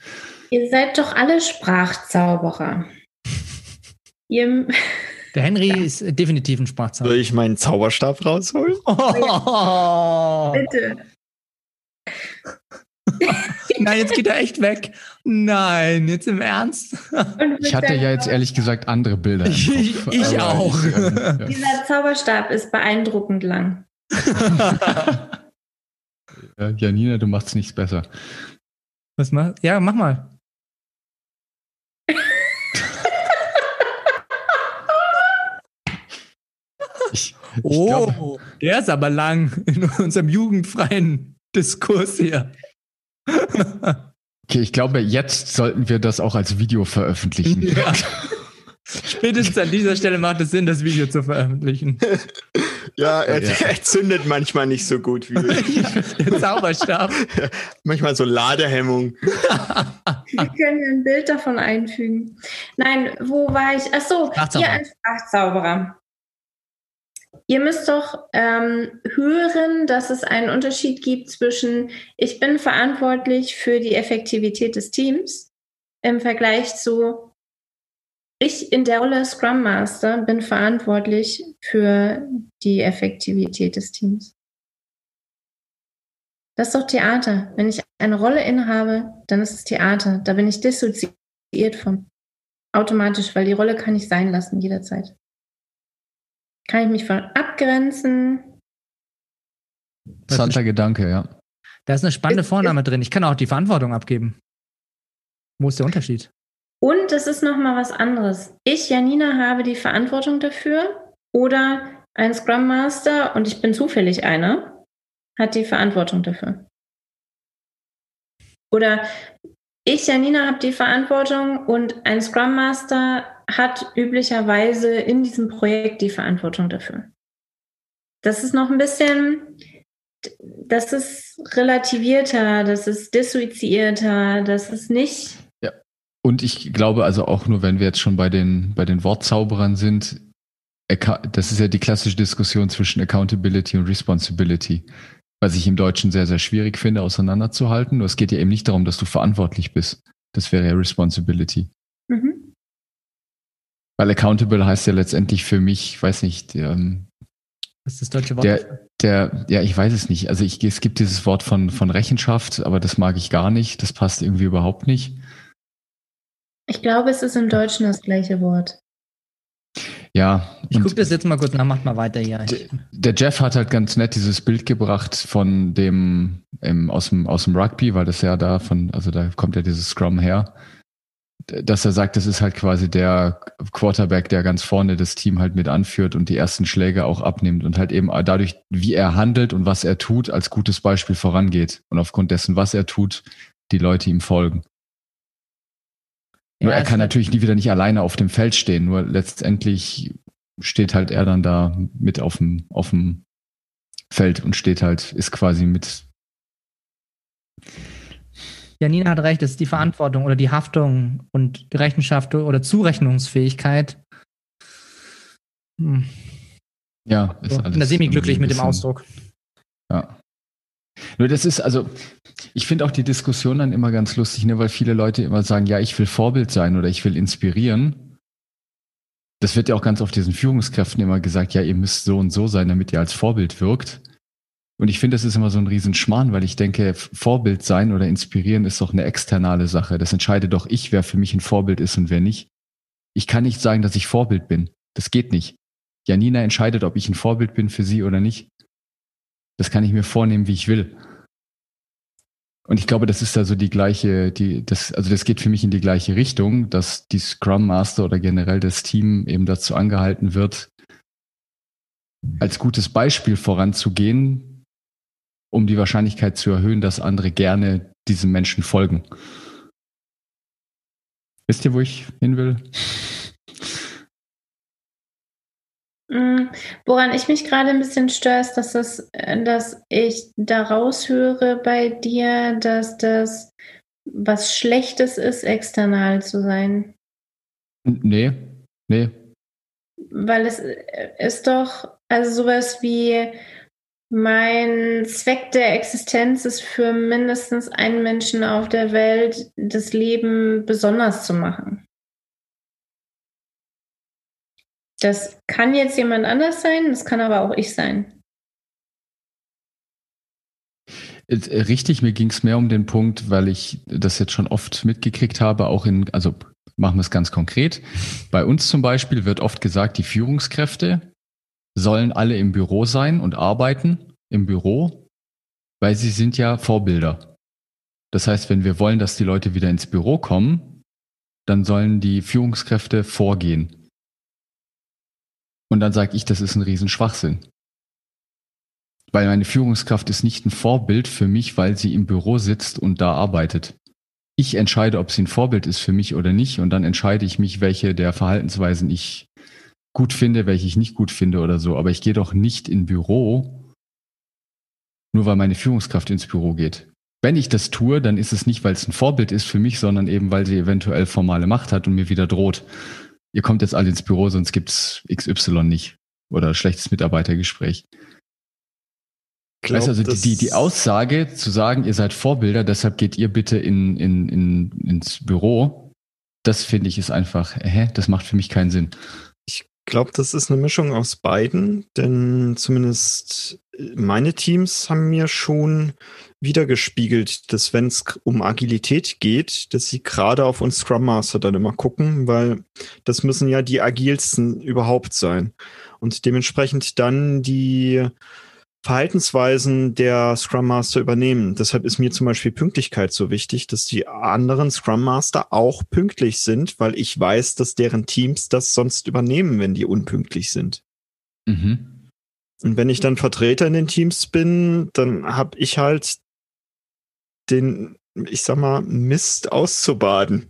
Ihr seid doch alle Sprachzauberer. Ihr, Der Henry ist definitiv ein Sprachzauber. Soll ich meinen Zauberstab rausholen? Oh. bitte. Nein, jetzt geht er echt weg. Nein, jetzt im Ernst. Ich hatte ja jetzt ehrlich gesagt andere Bilder. im Ich- Kopf, ich aber auch. Ich, ähm, ja. Dieser Zauberstab ist beeindruckend lang. Ja, Janina, du machst nichts besser. Was mach? Ja, mach mal. Ich, ich Oh, glaube, der ist aber lang in unserem jugendfreien Diskurs hier. Okay, ich glaube, jetzt sollten wir das auch als Video veröffentlichen. Ja. Spätestens an dieser Stelle macht es Sinn, das Video zu veröffentlichen. Ja, er, Ja. er zündet manchmal nicht so gut wie Der Zauberstab. manchmal so Ladehemmung. Wir können ja ein Bild davon einfügen. Nein, wo war ich? Ach so, ihr als Sprachzauberer. Ihr müsst doch ähm, hören, dass es einen Unterschied gibt zwischen, ich bin verantwortlich für die Effektivität des Teams im Vergleich zu, ich in der Rolle Scrum Master bin verantwortlich für die Effektivität des Teams. Das ist doch Theater. Wenn ich eine Rolle innehabe, dann ist es Theater. Da bin ich dissoziiert von. Automatisch, weil die Rolle kann ich sein lassen jederzeit. Kann ich mich von abgrenzen. Interessanter Gedanke, ja. Da ist eine spannende Ist- Vorname drin. Ich kann auch die Verantwortung abgeben. Wo ist der Unterschied? Und es ist noch mal was anderes. Ich, Janina, habe die Verantwortung dafür oder ein Scrum Master und ich bin zufällig einer, hat die Verantwortung dafür. Oder ich, Janina, habe die Verantwortung und ein Scrum Master hat üblicherweise in diesem Projekt die Verantwortung dafür. Das ist noch ein bisschen, das ist relativierter, das ist dissoziierter, das ist nicht Und ich glaube also auch nur, wenn wir jetzt schon bei den, bei den Wortzauberern sind, das ist ja die klassische Diskussion zwischen Accountability und Responsibility, was ich im Deutschen sehr, sehr schwierig finde, auseinanderzuhalten. Nur es geht ja eben nicht darum, dass du verantwortlich bist. Das wäre ja Responsibility. Mhm. Weil accountable heißt ja letztendlich für mich, ich weiß nicht, ähm, Das ist das deutsche Wort. der, der, ja, ich weiß es nicht. Also ich, es gibt dieses Wort von, von Rechenschaft, aber das mag ich gar nicht. Das passt irgendwie überhaupt nicht. Ich glaube, es ist im Deutschen das gleiche Wort. Ja. ich gucke das jetzt mal kurz nach, macht mal weiter hier. Der Jeff hat halt ganz nett dieses Bild gebracht von dem ähm, aus dem aus dem Rugby, weil das ja da von, also da kommt ja dieses Scrum her, dass er sagt, das ist halt quasi der Quarterback, der ganz vorne das Team halt mit anführt und die ersten Schläge auch abnimmt und halt eben dadurch, wie er handelt und was er tut, als gutes Beispiel vorangeht und aufgrund dessen, was er tut, die Leute ihm folgen. Nur Ja, er es kann natürlich nie wieder nicht alleine auf dem Feld stehen, nur letztendlich steht halt er dann da mit auf dem, auf dem Feld und steht halt, ist quasi mit. Janina hat recht, es ist die Verantwortung oder die Haftung und die Rechenschaft oder Zurechnungsfähigkeit. Hm. Ja, ist So, alles bin da semi-glücklich mit dem Ausdruck. Ja. Nur das ist, also, ich finde auch die Diskussion dann immer ganz lustig, ne, weil viele Leute immer sagen, ja, ich will Vorbild sein oder ich will inspirieren. Das wird ja auch ganz oft diesen Führungskräften immer gesagt, ja, ihr müsst so und so sein, damit ihr als Vorbild wirkt. Und ich finde, das ist immer so ein Riesenschmarrn, weil ich denke, Vorbild sein oder inspirieren ist doch eine externe Sache. Das entscheide doch ich, wer für mich ein Vorbild ist und wer nicht. Ich kann nicht sagen, dass ich Vorbild bin. Das geht nicht. Janina entscheidet, ob ich ein Vorbild bin für sie oder nicht. Das kann ich mir vornehmen, wie ich will. Und ich glaube, das ist da so die gleiche, die, das, also das geht für mich in die gleiche Richtung, dass die Scrum Master oder generell das Team eben dazu angehalten wird, als gutes Beispiel voranzugehen, um die Wahrscheinlichkeit zu erhöhen, dass andere gerne diesem Menschen folgen. Wisst ihr, wo ich hin will? Mm, Woran ich mich gerade ein bisschen störe, ist, dass, das, dass ich daraus höre bei dir, dass das was Schlechtes ist, external zu sein. Nee, nee. Weil es ist doch, also sowas wie mein Zweck der Existenz ist für mindestens einen Menschen auf der Welt, das Leben besonders zu machen. Das kann jetzt jemand anders sein, das kann aber auch ich sein. Äh, richtig, mir ging es mehr um den Punkt, weil ich das jetzt schon oft mitgekriegt habe, auch in, also machen wir es ganz konkret. Bei uns zum Beispiel wird oft gesagt, die Führungskräfte sollen alle im Büro sein und arbeiten im Büro, weil sie sind ja Vorbilder. Das heißt, wenn wir wollen, dass die Leute wieder ins Büro kommen, dann sollen die Führungskräfte vorgehen. Und dann sage ich, das ist ein Riesenschwachsinn. Weil meine Führungskraft ist nicht ein Vorbild für mich, weil sie im Büro sitzt und da arbeitet. Ich entscheide, ob sie ein Vorbild ist für mich oder nicht und dann entscheide ich mich, welche der Verhaltensweisen ich gut finde, welche ich nicht gut finde oder so. Aber ich gehe doch nicht in Büro, nur weil meine Führungskraft ins Büro geht. Wenn ich das tue, dann ist es nicht, weil es ein Vorbild ist für mich, sondern eben, weil sie eventuell formale Macht hat und mir wieder droht. Ihr kommt jetzt alle ins Büro, sonst gibt's XY nicht. Oder schlechtes Mitarbeitergespräch. Glaub, weißt also die, die, Aussage zu sagen, ihr seid Vorbilder, deshalb geht ihr bitte in, in, in, ins Büro, das finde ich ist einfach, hä, das macht für mich keinen Sinn. Glaube, das ist eine Mischung aus beiden, denn zumindest meine Teams haben mir schon wiedergespiegelt, dass wenn es um Agilität geht, dass sie gerade auf uns Scrum Master dann immer gucken, weil das müssen ja die agilsten überhaupt sein. Und dementsprechend dann die Verhaltensweisen der Scrum Master übernehmen. Deshalb ist mir zum Beispiel Pünktlichkeit so wichtig, dass die anderen Scrum Master auch pünktlich sind, weil ich weiß, dass deren Teams das sonst übernehmen, wenn die unpünktlich sind. Mhm. Und wenn ich dann Vertreter in den Teams bin, dann habe ich halt den, ich sag mal, Mist auszubaden.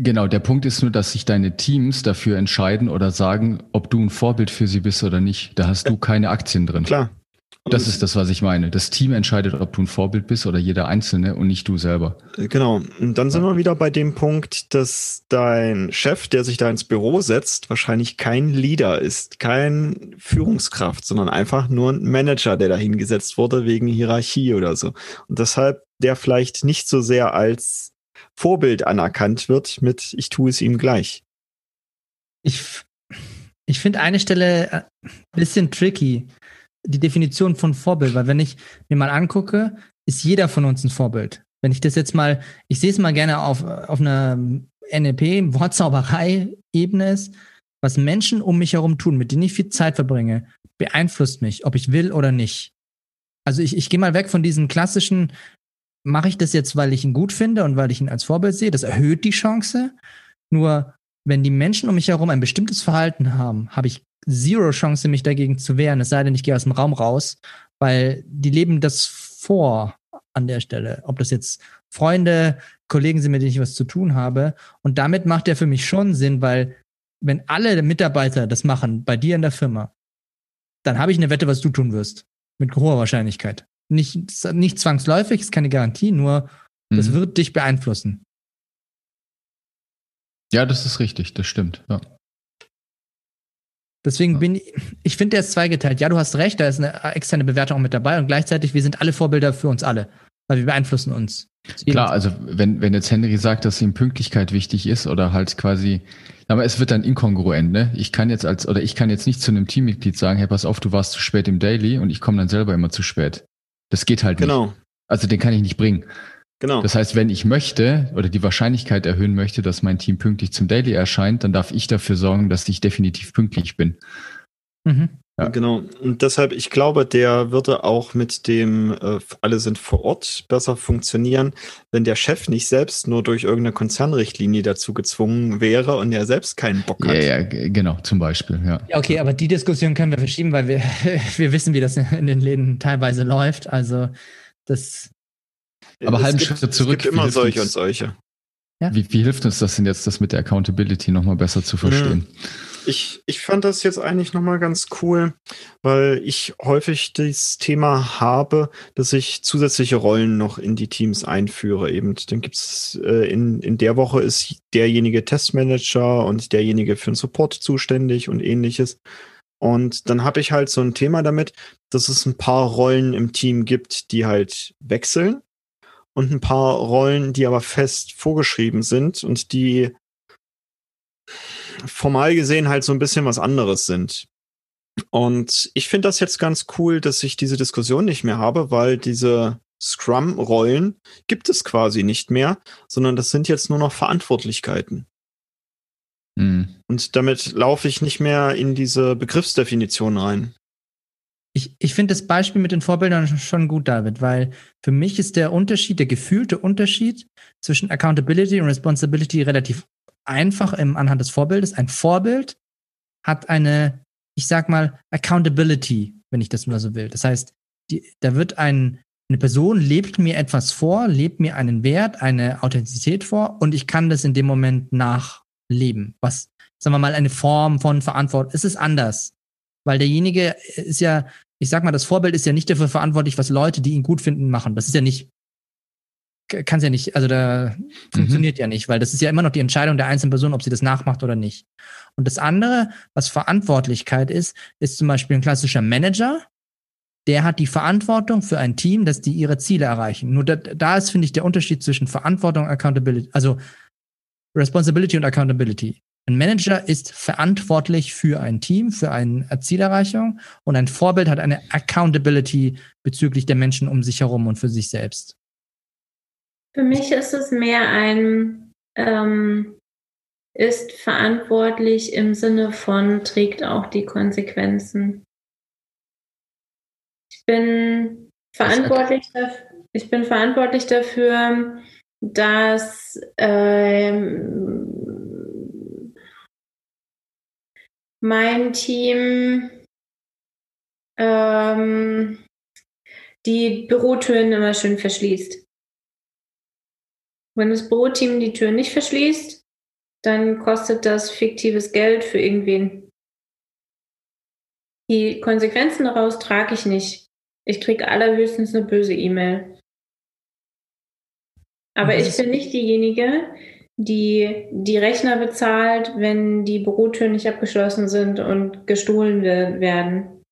Genau, der Punkt ist nur, dass sich deine Teams dafür entscheiden oder sagen, ob du ein Vorbild für sie bist oder nicht. Da hast du keine Aktien drin. Klar. Das ist das, was ich meine. Das Team entscheidet, ob du ein Vorbild bist oder jeder Einzelne und nicht du selber. Genau. Und dann sind wir wieder bei dem Punkt, dass dein Chef, der sich da ins Büro setzt, wahrscheinlich kein Leader ist, kein Führungskraft, sondern einfach nur ein Manager, der da hingesetzt wurde wegen Hierarchie oder so. Und deshalb der vielleicht nicht so sehr als Vorbild anerkannt wird mit ich tue es ihm gleich. Ich, ich finde eine Stelle ein äh, bisschen tricky, die Definition von Vorbild, weil wenn ich mir mal angucke, ist jeder von uns ein Vorbild. Wenn ich das jetzt mal, ich sehe es mal gerne auf, auf einer NLP, Wortzauberei-Ebene ist, was Menschen um mich herum tun, mit denen ich viel Zeit verbringe, beeinflusst mich, ob ich will oder nicht. Also ich, ich gehe mal weg von diesen klassischen, mache ich das jetzt, weil ich ihn gut finde und weil ich ihn als Vorbild sehe? Das erhöht die Chance. Nur wenn die Menschen um mich herum ein bestimmtes Verhalten haben, habe ich zero Chance, mich dagegen zu wehren. Es sei denn, ich gehe aus dem Raum raus, weil die leben das vor an der Stelle. Ob das jetzt Freunde, Kollegen sind, mit denen ich was zu tun habe. Und damit macht der für mich schon Sinn, weil wenn alle Mitarbeiter das machen, bei dir in der Firma, dann habe ich eine Wette, was du tun wirst. Mit hoher Wahrscheinlichkeit. Nicht, nicht zwangsläufig, ist keine Garantie, nur mhm. das wird dich beeinflussen. Ja, das ist richtig, das stimmt. Ja. Deswegen ja. bin ich, ich finde, der ist zweigeteilt. Ja, du hast recht, da ist eine externe Bewertung mit dabei und gleichzeitig, wir sind alle Vorbilder für uns alle, weil wir beeinflussen uns. Klar, also wenn, wenn jetzt Henry sagt, dass ihm Pünktlichkeit wichtig ist oder halt quasi, aber es wird dann inkongruent, ne? Ich kann jetzt als, oder ich kann jetzt nicht zu einem Teammitglied sagen, hey, pass auf, du warst zu spät im Daily und ich komme dann selber immer zu spät. Das geht halt genau. nicht. Also den kann ich nicht bringen. Genau. Das heißt, wenn ich möchte oder die Wahrscheinlichkeit erhöhen möchte, dass mein Team pünktlich zum Daily erscheint, dann darf ich dafür sorgen, dass ich definitiv pünktlich bin. Mhm. Ja. Genau. Und deshalb, ich glaube, der würde auch mit dem äh, alle sind vor Ort besser funktionieren, wenn der Chef nicht selbst nur durch irgendeine Konzernrichtlinie dazu gezwungen wäre und er selbst keinen Bock hat. Ja, ja, genau, zum Beispiel, ja. ja. Okay, aber die Diskussion können wir verschieben, weil wir, wir wissen, wie das in den Läden teilweise läuft. Also das. Aber halben Schritt zurück. Es gibt immer solche und solche. Ja? Wie, wie hilft uns das denn jetzt, das mit der Accountability nochmal besser zu verstehen? Mhm. Ich, ich fand das jetzt eigentlich nochmal ganz cool, weil ich häufig das Thema habe, dass ich zusätzliche Rollen noch in die Teams einführe. Eben, dann gibt's äh, in, in der Woche ist derjenige Testmanager und derjenige für den Support zuständig und ähnliches. Und dann habe ich halt so ein Thema damit, dass es ein paar Rollen im Team gibt, die halt wechseln und ein paar Rollen, die aber fest vorgeschrieben sind und die formal gesehen halt so ein bisschen was anderes sind. Und ich finde das jetzt ganz cool, dass ich diese Diskussion nicht mehr habe, weil diese Scrum-Rollen gibt es quasi nicht mehr, sondern das sind jetzt nur noch Verantwortlichkeiten. Mhm. Und damit laufe ich nicht mehr in diese Begriffsdefinition rein. Ich, ich finde das Beispiel mit den Vorbildern schon gut, David, weil für mich ist der Unterschied, der gefühlte Unterschied zwischen Accountability und Responsibility relativ einfach im Anhand des Vorbildes. Ein Vorbild hat eine, ich sag mal, Accountability, wenn ich das mal so will. Das heißt, die, da wird ein, eine Person lebt mir etwas vor, lebt mir einen Wert, eine Authentizität vor und ich kann das in dem Moment nachleben. Was, sagen wir mal, eine Form von Verantwortung. Es ist anders. Weil derjenige ist ja, ich sag mal, das Vorbild ist ja nicht dafür verantwortlich, was Leute, die ihn gut finden, machen. Das ist ja nicht, kann es ja nicht, also da mhm. funktioniert ja nicht, weil das ist ja immer noch die Entscheidung der einzelnen Person, ob sie das nachmacht oder nicht. Und das andere, was Verantwortlichkeit ist, ist zum Beispiel ein klassischer Manager, der hat die Verantwortung für ein Team, dass die ihre Ziele erreichen. Nur da, da ist, finde ich, der Unterschied zwischen Verantwortung und Accountability, also Responsibility und Accountability. Ein Manager ist verantwortlich für ein Team, für eine Zielerreichung und ein Vorbild hat eine Accountability bezüglich der Menschen um sich herum und für sich selbst. Für mich ist es mehr ein, ähm, ist verantwortlich im Sinne von trägt auch die Konsequenzen. Ich bin verantwortlich, dafür, ich bin verantwortlich dafür, dass ähm, mein Team ähm, die Bürotüren immer schön verschließt. Wenn das Büroteam die Türen nicht verschließt, dann kostet das fiktives Geld für irgendwen. Die Konsequenzen daraus trage ich nicht. Ich kriege allerhöchstens eine böse E-Mail. Aber ich bin nicht diejenige, die die Rechner bezahlt, wenn die Bürotüren nicht abgeschlossen sind und gestohlen werden.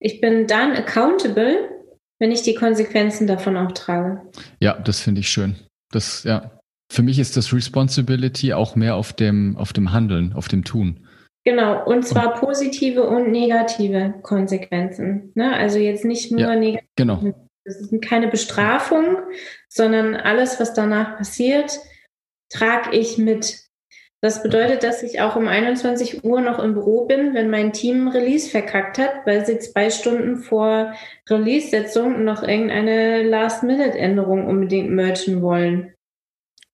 Ich bin dann accountable, wenn ich die Konsequenzen davon auch trage. Ja, das finde ich schön. Das, ja. Für mich ist das Responsibility auch mehr auf dem, auf dem Handeln, auf dem Tun. Genau, und zwar und, positive und negative Konsequenzen. Ne? Also jetzt nicht nur ja, negative. Genau. Das ist keine Bestrafung, sondern alles, was danach passiert, trage ich mit. Das bedeutet, dass ich auch um 21 Uhr noch im Büro bin, wenn mein Team Release verkackt hat, weil sie zwei Stunden vor Release-Setzung noch irgendeine Last-Minute-Änderung unbedingt merchen wollen.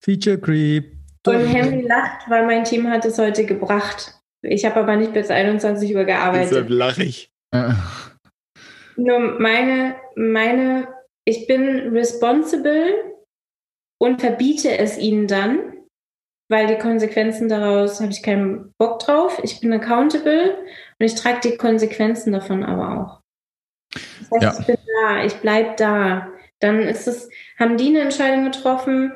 Feature Creep. Und Henry lacht, weil mein Team hat es heute gebracht. Ich habe aber nicht bis 21 Uhr gearbeitet. Deshalb lache ich. Nur meine, meine, ich bin responsible und verbiete es ihnen dann, weil die Konsequenzen daraus habe ich keinen Bock drauf. Ich bin accountable und ich trage die Konsequenzen davon aber auch. Das heißt, ja. ich bin da, ich bleibe da. Dann ist es, haben die eine Entscheidung getroffen,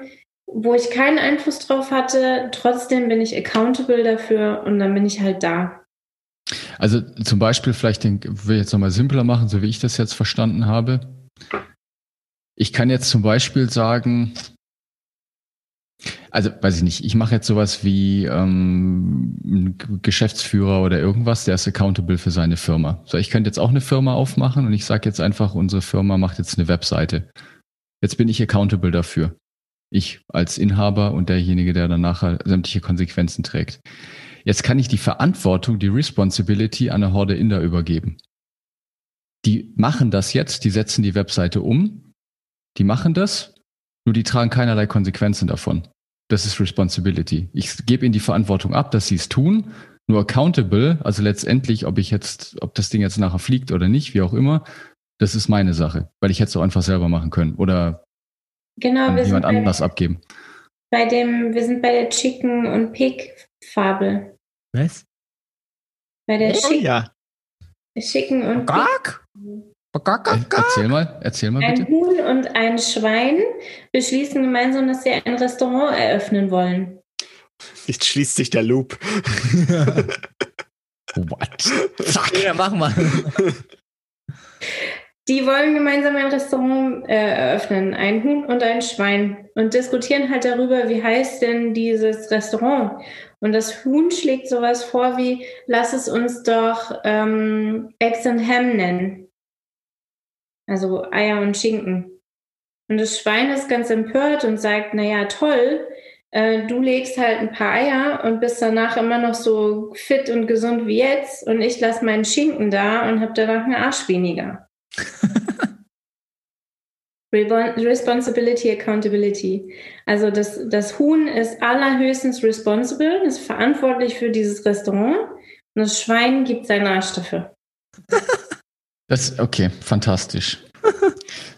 wo ich keinen Einfluss drauf hatte. Trotzdem bin ich accountable dafür und dann bin ich halt da. Also zum Beispiel, vielleicht den, will ich jetzt nochmal simpler machen, so wie ich das jetzt verstanden habe. Ich kann jetzt zum Beispiel sagen, also weiß ich nicht, ich mache jetzt sowas wie ähm, ein Geschäftsführer oder irgendwas, der ist accountable für seine Firma. So, ich könnte jetzt auch eine Firma aufmachen und ich sage jetzt einfach, unsere Firma macht jetzt eine Webseite. Jetzt bin ich accountable dafür. Ich als Inhaber und derjenige, der dann nachher sämtliche Konsequenzen trägt. Jetzt kann ich die Verantwortung, die Responsibility an eine Horde Inder übergeben. Die machen das jetzt, die setzen die Webseite um, die machen das, nur die tragen keinerlei Konsequenzen davon. Das ist Responsibility. Ich gebe ihnen die Verantwortung ab, dass sie es tun. Nur accountable, also letztendlich, ob ich jetzt, ob das Ding jetzt nachher fliegt oder nicht, wie auch immer, das ist meine Sache, weil ich hätte es auch einfach selber machen können oder genau, an jemand anders abgeben. Bei dem, wir sind bei der Chicken und Pig Fabel. Was? Bei der oh, Chicken, ja. Chicken und Pig. Erzähl mal, erzähl mal bitte. Ein Huhn und ein Schwein beschließen gemeinsam, dass sie ein Restaurant eröffnen wollen. Jetzt schließt sich der Loop. What? Zack, ja, mach mal. Die wollen gemeinsam ein Restaurant äh, eröffnen, ein Huhn und ein Schwein, und diskutieren halt darüber, wie heißt denn dieses Restaurant. Und das Huhn schlägt sowas vor wie, lass es uns doch ähm, Eggs and Ham nennen. Also Eier und Schinken. Und das Schwein ist ganz empört und sagt, na ja, toll, äh, du legst halt ein paar Eier und bist danach immer noch so fit und gesund wie jetzt und ich lasse meinen Schinken da und habe danach einen Arsch weniger. Responsibility, Accountability. Also das, das Huhn ist allerhöchstens responsible, ist verantwortlich für dieses Restaurant und das Schwein gibt seinen Arsch dafür. Das, okay, fantastisch.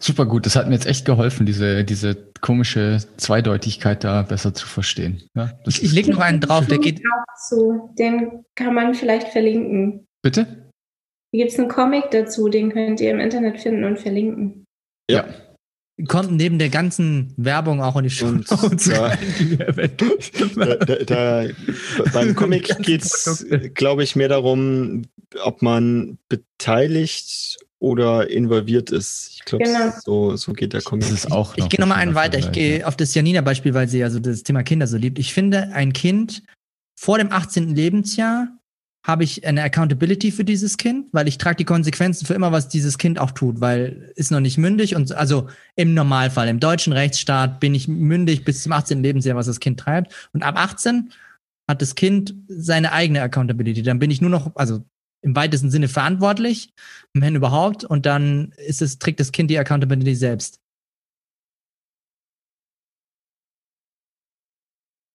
Super gut. Das hat mir jetzt echt geholfen, diese, diese komische Zweideutigkeit da besser zu verstehen. Ja, ich ich lege noch einen drauf, der geht. Zu. Den kann man vielleicht verlinken. Bitte? Hier gibt es einen Comic dazu, den könnt ihr im Internet finden und verlinken. Ja. Kommt neben der ganzen Werbung auch in die Show. Da, da, da, da, beim Comic geht es, glaube ich, mehr darum, ob man beteiligt oder involviert ist. Ich glaube, genau. so, so geht der Comic. Das auch ich gehe nochmal einen weiter. Ich gehe auf das Janina-Beispiel, weil sie ja so das Thema Kinder so liebt. Ich finde, ein Kind vor dem 18. Lebensjahr habe ich eine Accountability für dieses Kind, weil ich trage die Konsequenzen für immer, was dieses Kind auch tut, weil ist noch nicht mündig und also im Normalfall, im deutschen Rechtsstaat bin ich mündig bis zum 18. Lebensjahr, was das Kind treibt. Und ab 18 hat das Kind seine eigene Accountability. Dann bin ich nur noch, also im weitesten Sinne verantwortlich, wenn überhaupt, und dann ist es, trägt das Kind die Accountability selbst.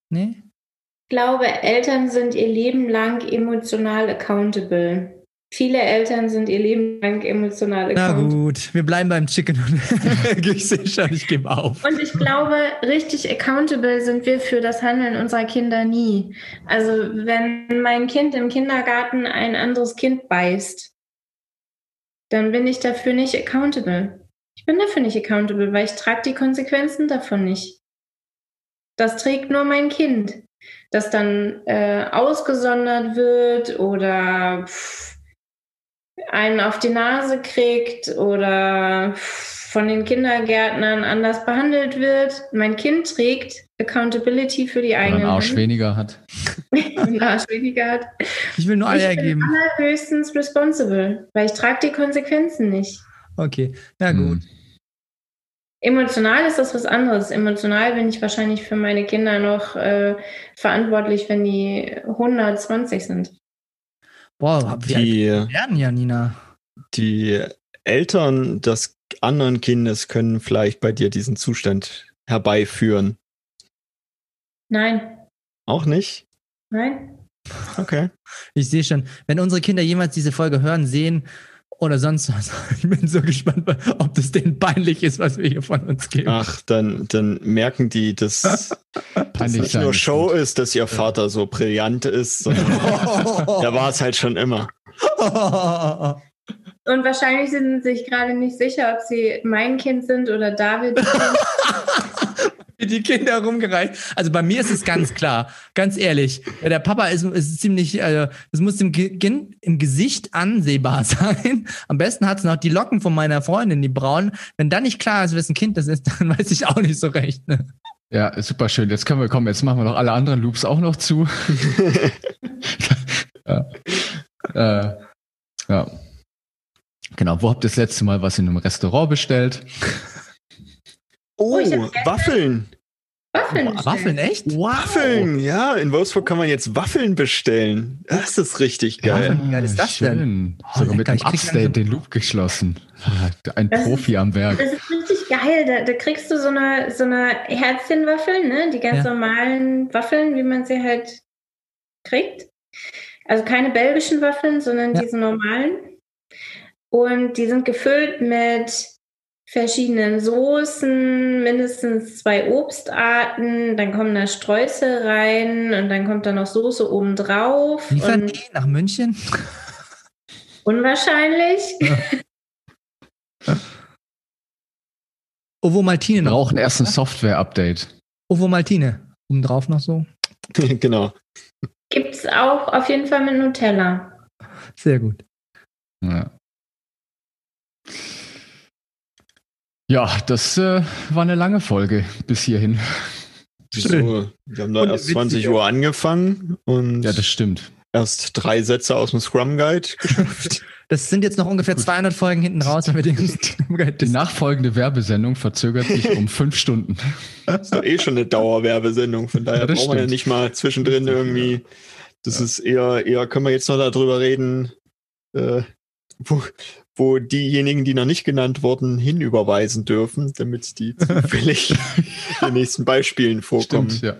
Nee? Ich glaube, Eltern sind ihr Leben lang emotional accountable. Viele Eltern sind ihr Leben lang emotional accountable. Na gut, wir bleiben beim Chicken. ich sehe schon, ich gebe auf. Und ich glaube, richtig accountable sind wir für das Handeln unserer Kinder nie. Also wenn mein Kind im Kindergarten ein anderes Kind beißt, dann bin ich dafür nicht accountable. Ich bin dafür nicht accountable, weil ich trage die Konsequenzen davon nicht. Das trägt nur mein Kind das dann äh, ausgesondert wird oder pff, einen auf die Nase kriegt oder von den Kindergärtnern anders behandelt wird. Mein Kind trägt Accountability für die eigenen. Oder einen Arsch weniger hat. einen Arsch weniger hat. Ich will nur alle ergeben. Ich bin allerhöchstens responsible, weil ich trage die Konsequenzen nicht. Okay, na gut. Hm. Emotional ist das was anderes. Emotional bin ich wahrscheinlich für meine Kinder noch äh, verantwortlich, wenn die 120 sind. Boah, wie die, werden, Janina? Die Eltern des anderen Kindes können vielleicht bei dir diesen Zustand herbeiführen. Nein. Auch nicht? Nein. Okay. Ich sehe schon, wenn unsere Kinder jemals diese Folge hören, sehen, oder sonst was. Ich bin so gespannt, ob das denen peinlich ist, was wir hier von uns geben. Ach, dann, dann merken die, dass das nicht nur Show gut. ist, dass ihr Vater so brillant ist, sondern der war es halt schon immer. Und wahrscheinlich sind sie sich gerade nicht sicher, ob sie mein Kind sind oder David. die Kinder rumgereicht. Also bei mir ist es ganz klar, ganz ehrlich. Der Papa ist, ist ziemlich, also es muss im, im Gesicht ansehbar sein. Am besten hat es noch die Locken von meiner Freundin, die braunen. Wenn dann nicht klar ist, wessen Kind das ist, dann weiß ich auch nicht so recht. Ne? Ja, super schön. Jetzt können wir kommen. Jetzt machen wir noch alle anderen Loops auch noch zu. ja. Äh, ja. Genau. Wo habt ihr das letzte Mal was in einem Restaurant bestellt? Oh, oh Waffeln. Waffeln. Waffeln, echt? Waffeln, ja. In Wolfsburg kann man jetzt Waffeln bestellen. Das ist richtig geil. Wie geil ist das Schön. denn? Oh, Sogar mit dem Upstate den Loop geschlossen. Ein das Profi ist, am Werk. Das ist richtig geil. Da, da, kriegst du so eine, so eine Herzchenwaffel, ne? Die ganz ja. normalen Waffeln, wie man sie halt kriegt. Also keine belgischen Waffeln, sondern ja. diese normalen. Und die sind gefüllt mit verschiedenen Soßen, mindestens zwei Obstarten, dann kommen da Streusel rein und dann kommt da noch Soße oben drauf. Liefern die nach München? Unwahrscheinlich. Ja. Ovo Maltine noch. Brauchen erst ein Software-Update. Ovo Maltine. Obendrauf noch so. genau. Gibt es auch auf jeden Fall mit Nutella. Sehr gut. Ja. Ja, das äh, war eine lange Folge bis hierhin. Wieso? Wir haben da Und erst witzig, 20 ja. Uhr angefangen und Ja, das stimmt. erst drei Sätze aus dem Scrum Guide geschafft. Das sind jetzt noch ungefähr 200 Folgen hinten raus, wenn wir den Die nachfolgende Werbesendung verzögert sich um fünf Stunden. Das ist doch eh schon eine Dauerwerbesendung, von daher Ja, braucht man ja nicht mal zwischendrin irgendwie. Das ist eher, eher können wir jetzt noch darüber reden, äh, wo, wo diejenigen, die noch nicht genannt wurden, hinüberweisen dürfen, damit die zufällig in den nächsten Beispielen vorkommen. Stimmt, ja.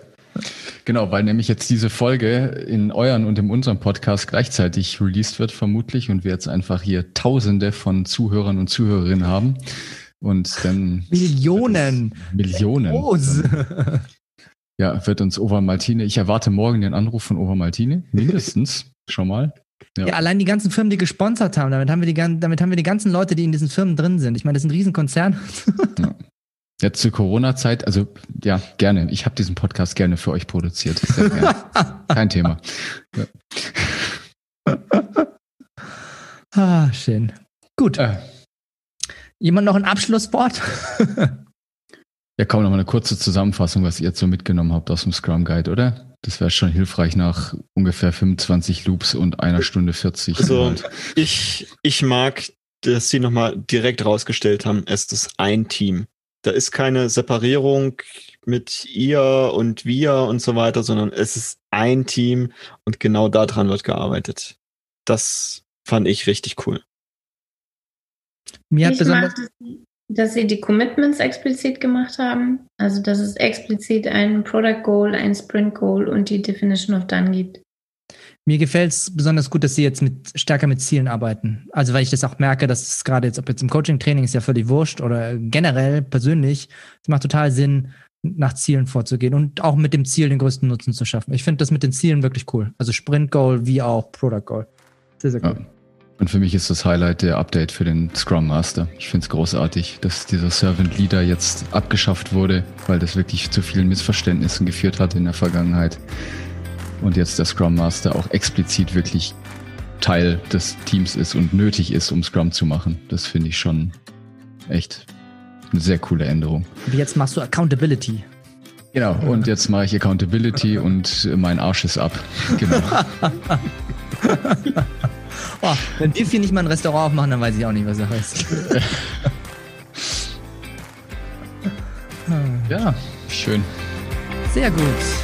Genau, weil nämlich jetzt diese Folge in euren und in unserem Podcast gleichzeitig released wird, vermutlich, und wir jetzt einfach hier Tausende von Zuhörern und Zuhörerinnen haben. Und dann Millionen. Millionen. Groß. Ja, wird uns Over Maltine. Ich erwarte morgen den Anruf von Over Maltine. Mindestens. Schon mal. Ja. Ja. allein die ganzen Firmen, die gesponsert haben, damit haben wir die, damit haben wir die ganzen Leute, die in diesen Firmen drin sind. Ich meine, das sind Riesenkonzerne. Jetzt zur Corona-Zeit, also ja, gerne. Ich habe diesen Podcast gerne für euch produziert. Kein Thema. ah, schön. Gut. Äh, Jemand noch ein Abschlusswort? ja, kaum noch mal eine kurze Zusammenfassung, was ihr jetzt so mitgenommen habt aus dem Scrum Guide, oder? Das wäre schon hilfreich nach ungefähr 25 Loops und einer Stunde 40. Also, ich, ich mag, dass sie nochmal direkt rausgestellt haben, es ist ein Team. Da ist keine Separierung mit ihr und wir und so weiter, sondern es ist ein Team und genau daran wird gearbeitet. Das fand ich richtig cool. Mir hat ich besonders. mag, dass sie, die Commitments explizit gemacht haben. Also, dass es explizit ein Product Goal, ein Sprint Goal und die Definition of Done gibt. Mir gefällt es besonders gut, dass sie jetzt mit stärker mit Zielen arbeiten. Also weil ich das auch merke, dass es gerade jetzt, ob jetzt im Coaching-Training ist ja völlig wurscht oder generell persönlich, es macht total Sinn, nach Zielen vorzugehen und auch mit dem Ziel den größten Nutzen zu schaffen. Ich finde das mit den Zielen wirklich cool. Also Sprint Goal wie auch Product Goal. Sehr, sehr cool. Ja. Und für mich ist das Highlight der Update für den Scrum Master. Ich finde es großartig, dass dieser Servant Leader jetzt abgeschafft wurde, weil das wirklich zu vielen Missverständnissen geführt hat in der Vergangenheit. Und jetzt der Scrum Master auch explizit wirklich Teil des Teams ist und nötig ist, um Scrum zu machen. Das finde ich schon echt eine sehr coole Änderung. Und jetzt machst du Accountability. Genau, und jetzt mache ich Accountability und mein Arsch ist ab. Genau. Oh, wenn wir vier nicht mal ein Restaurant aufmachen, dann weiß ich auch nicht, was das heißt. Ja, schön. Sehr gut.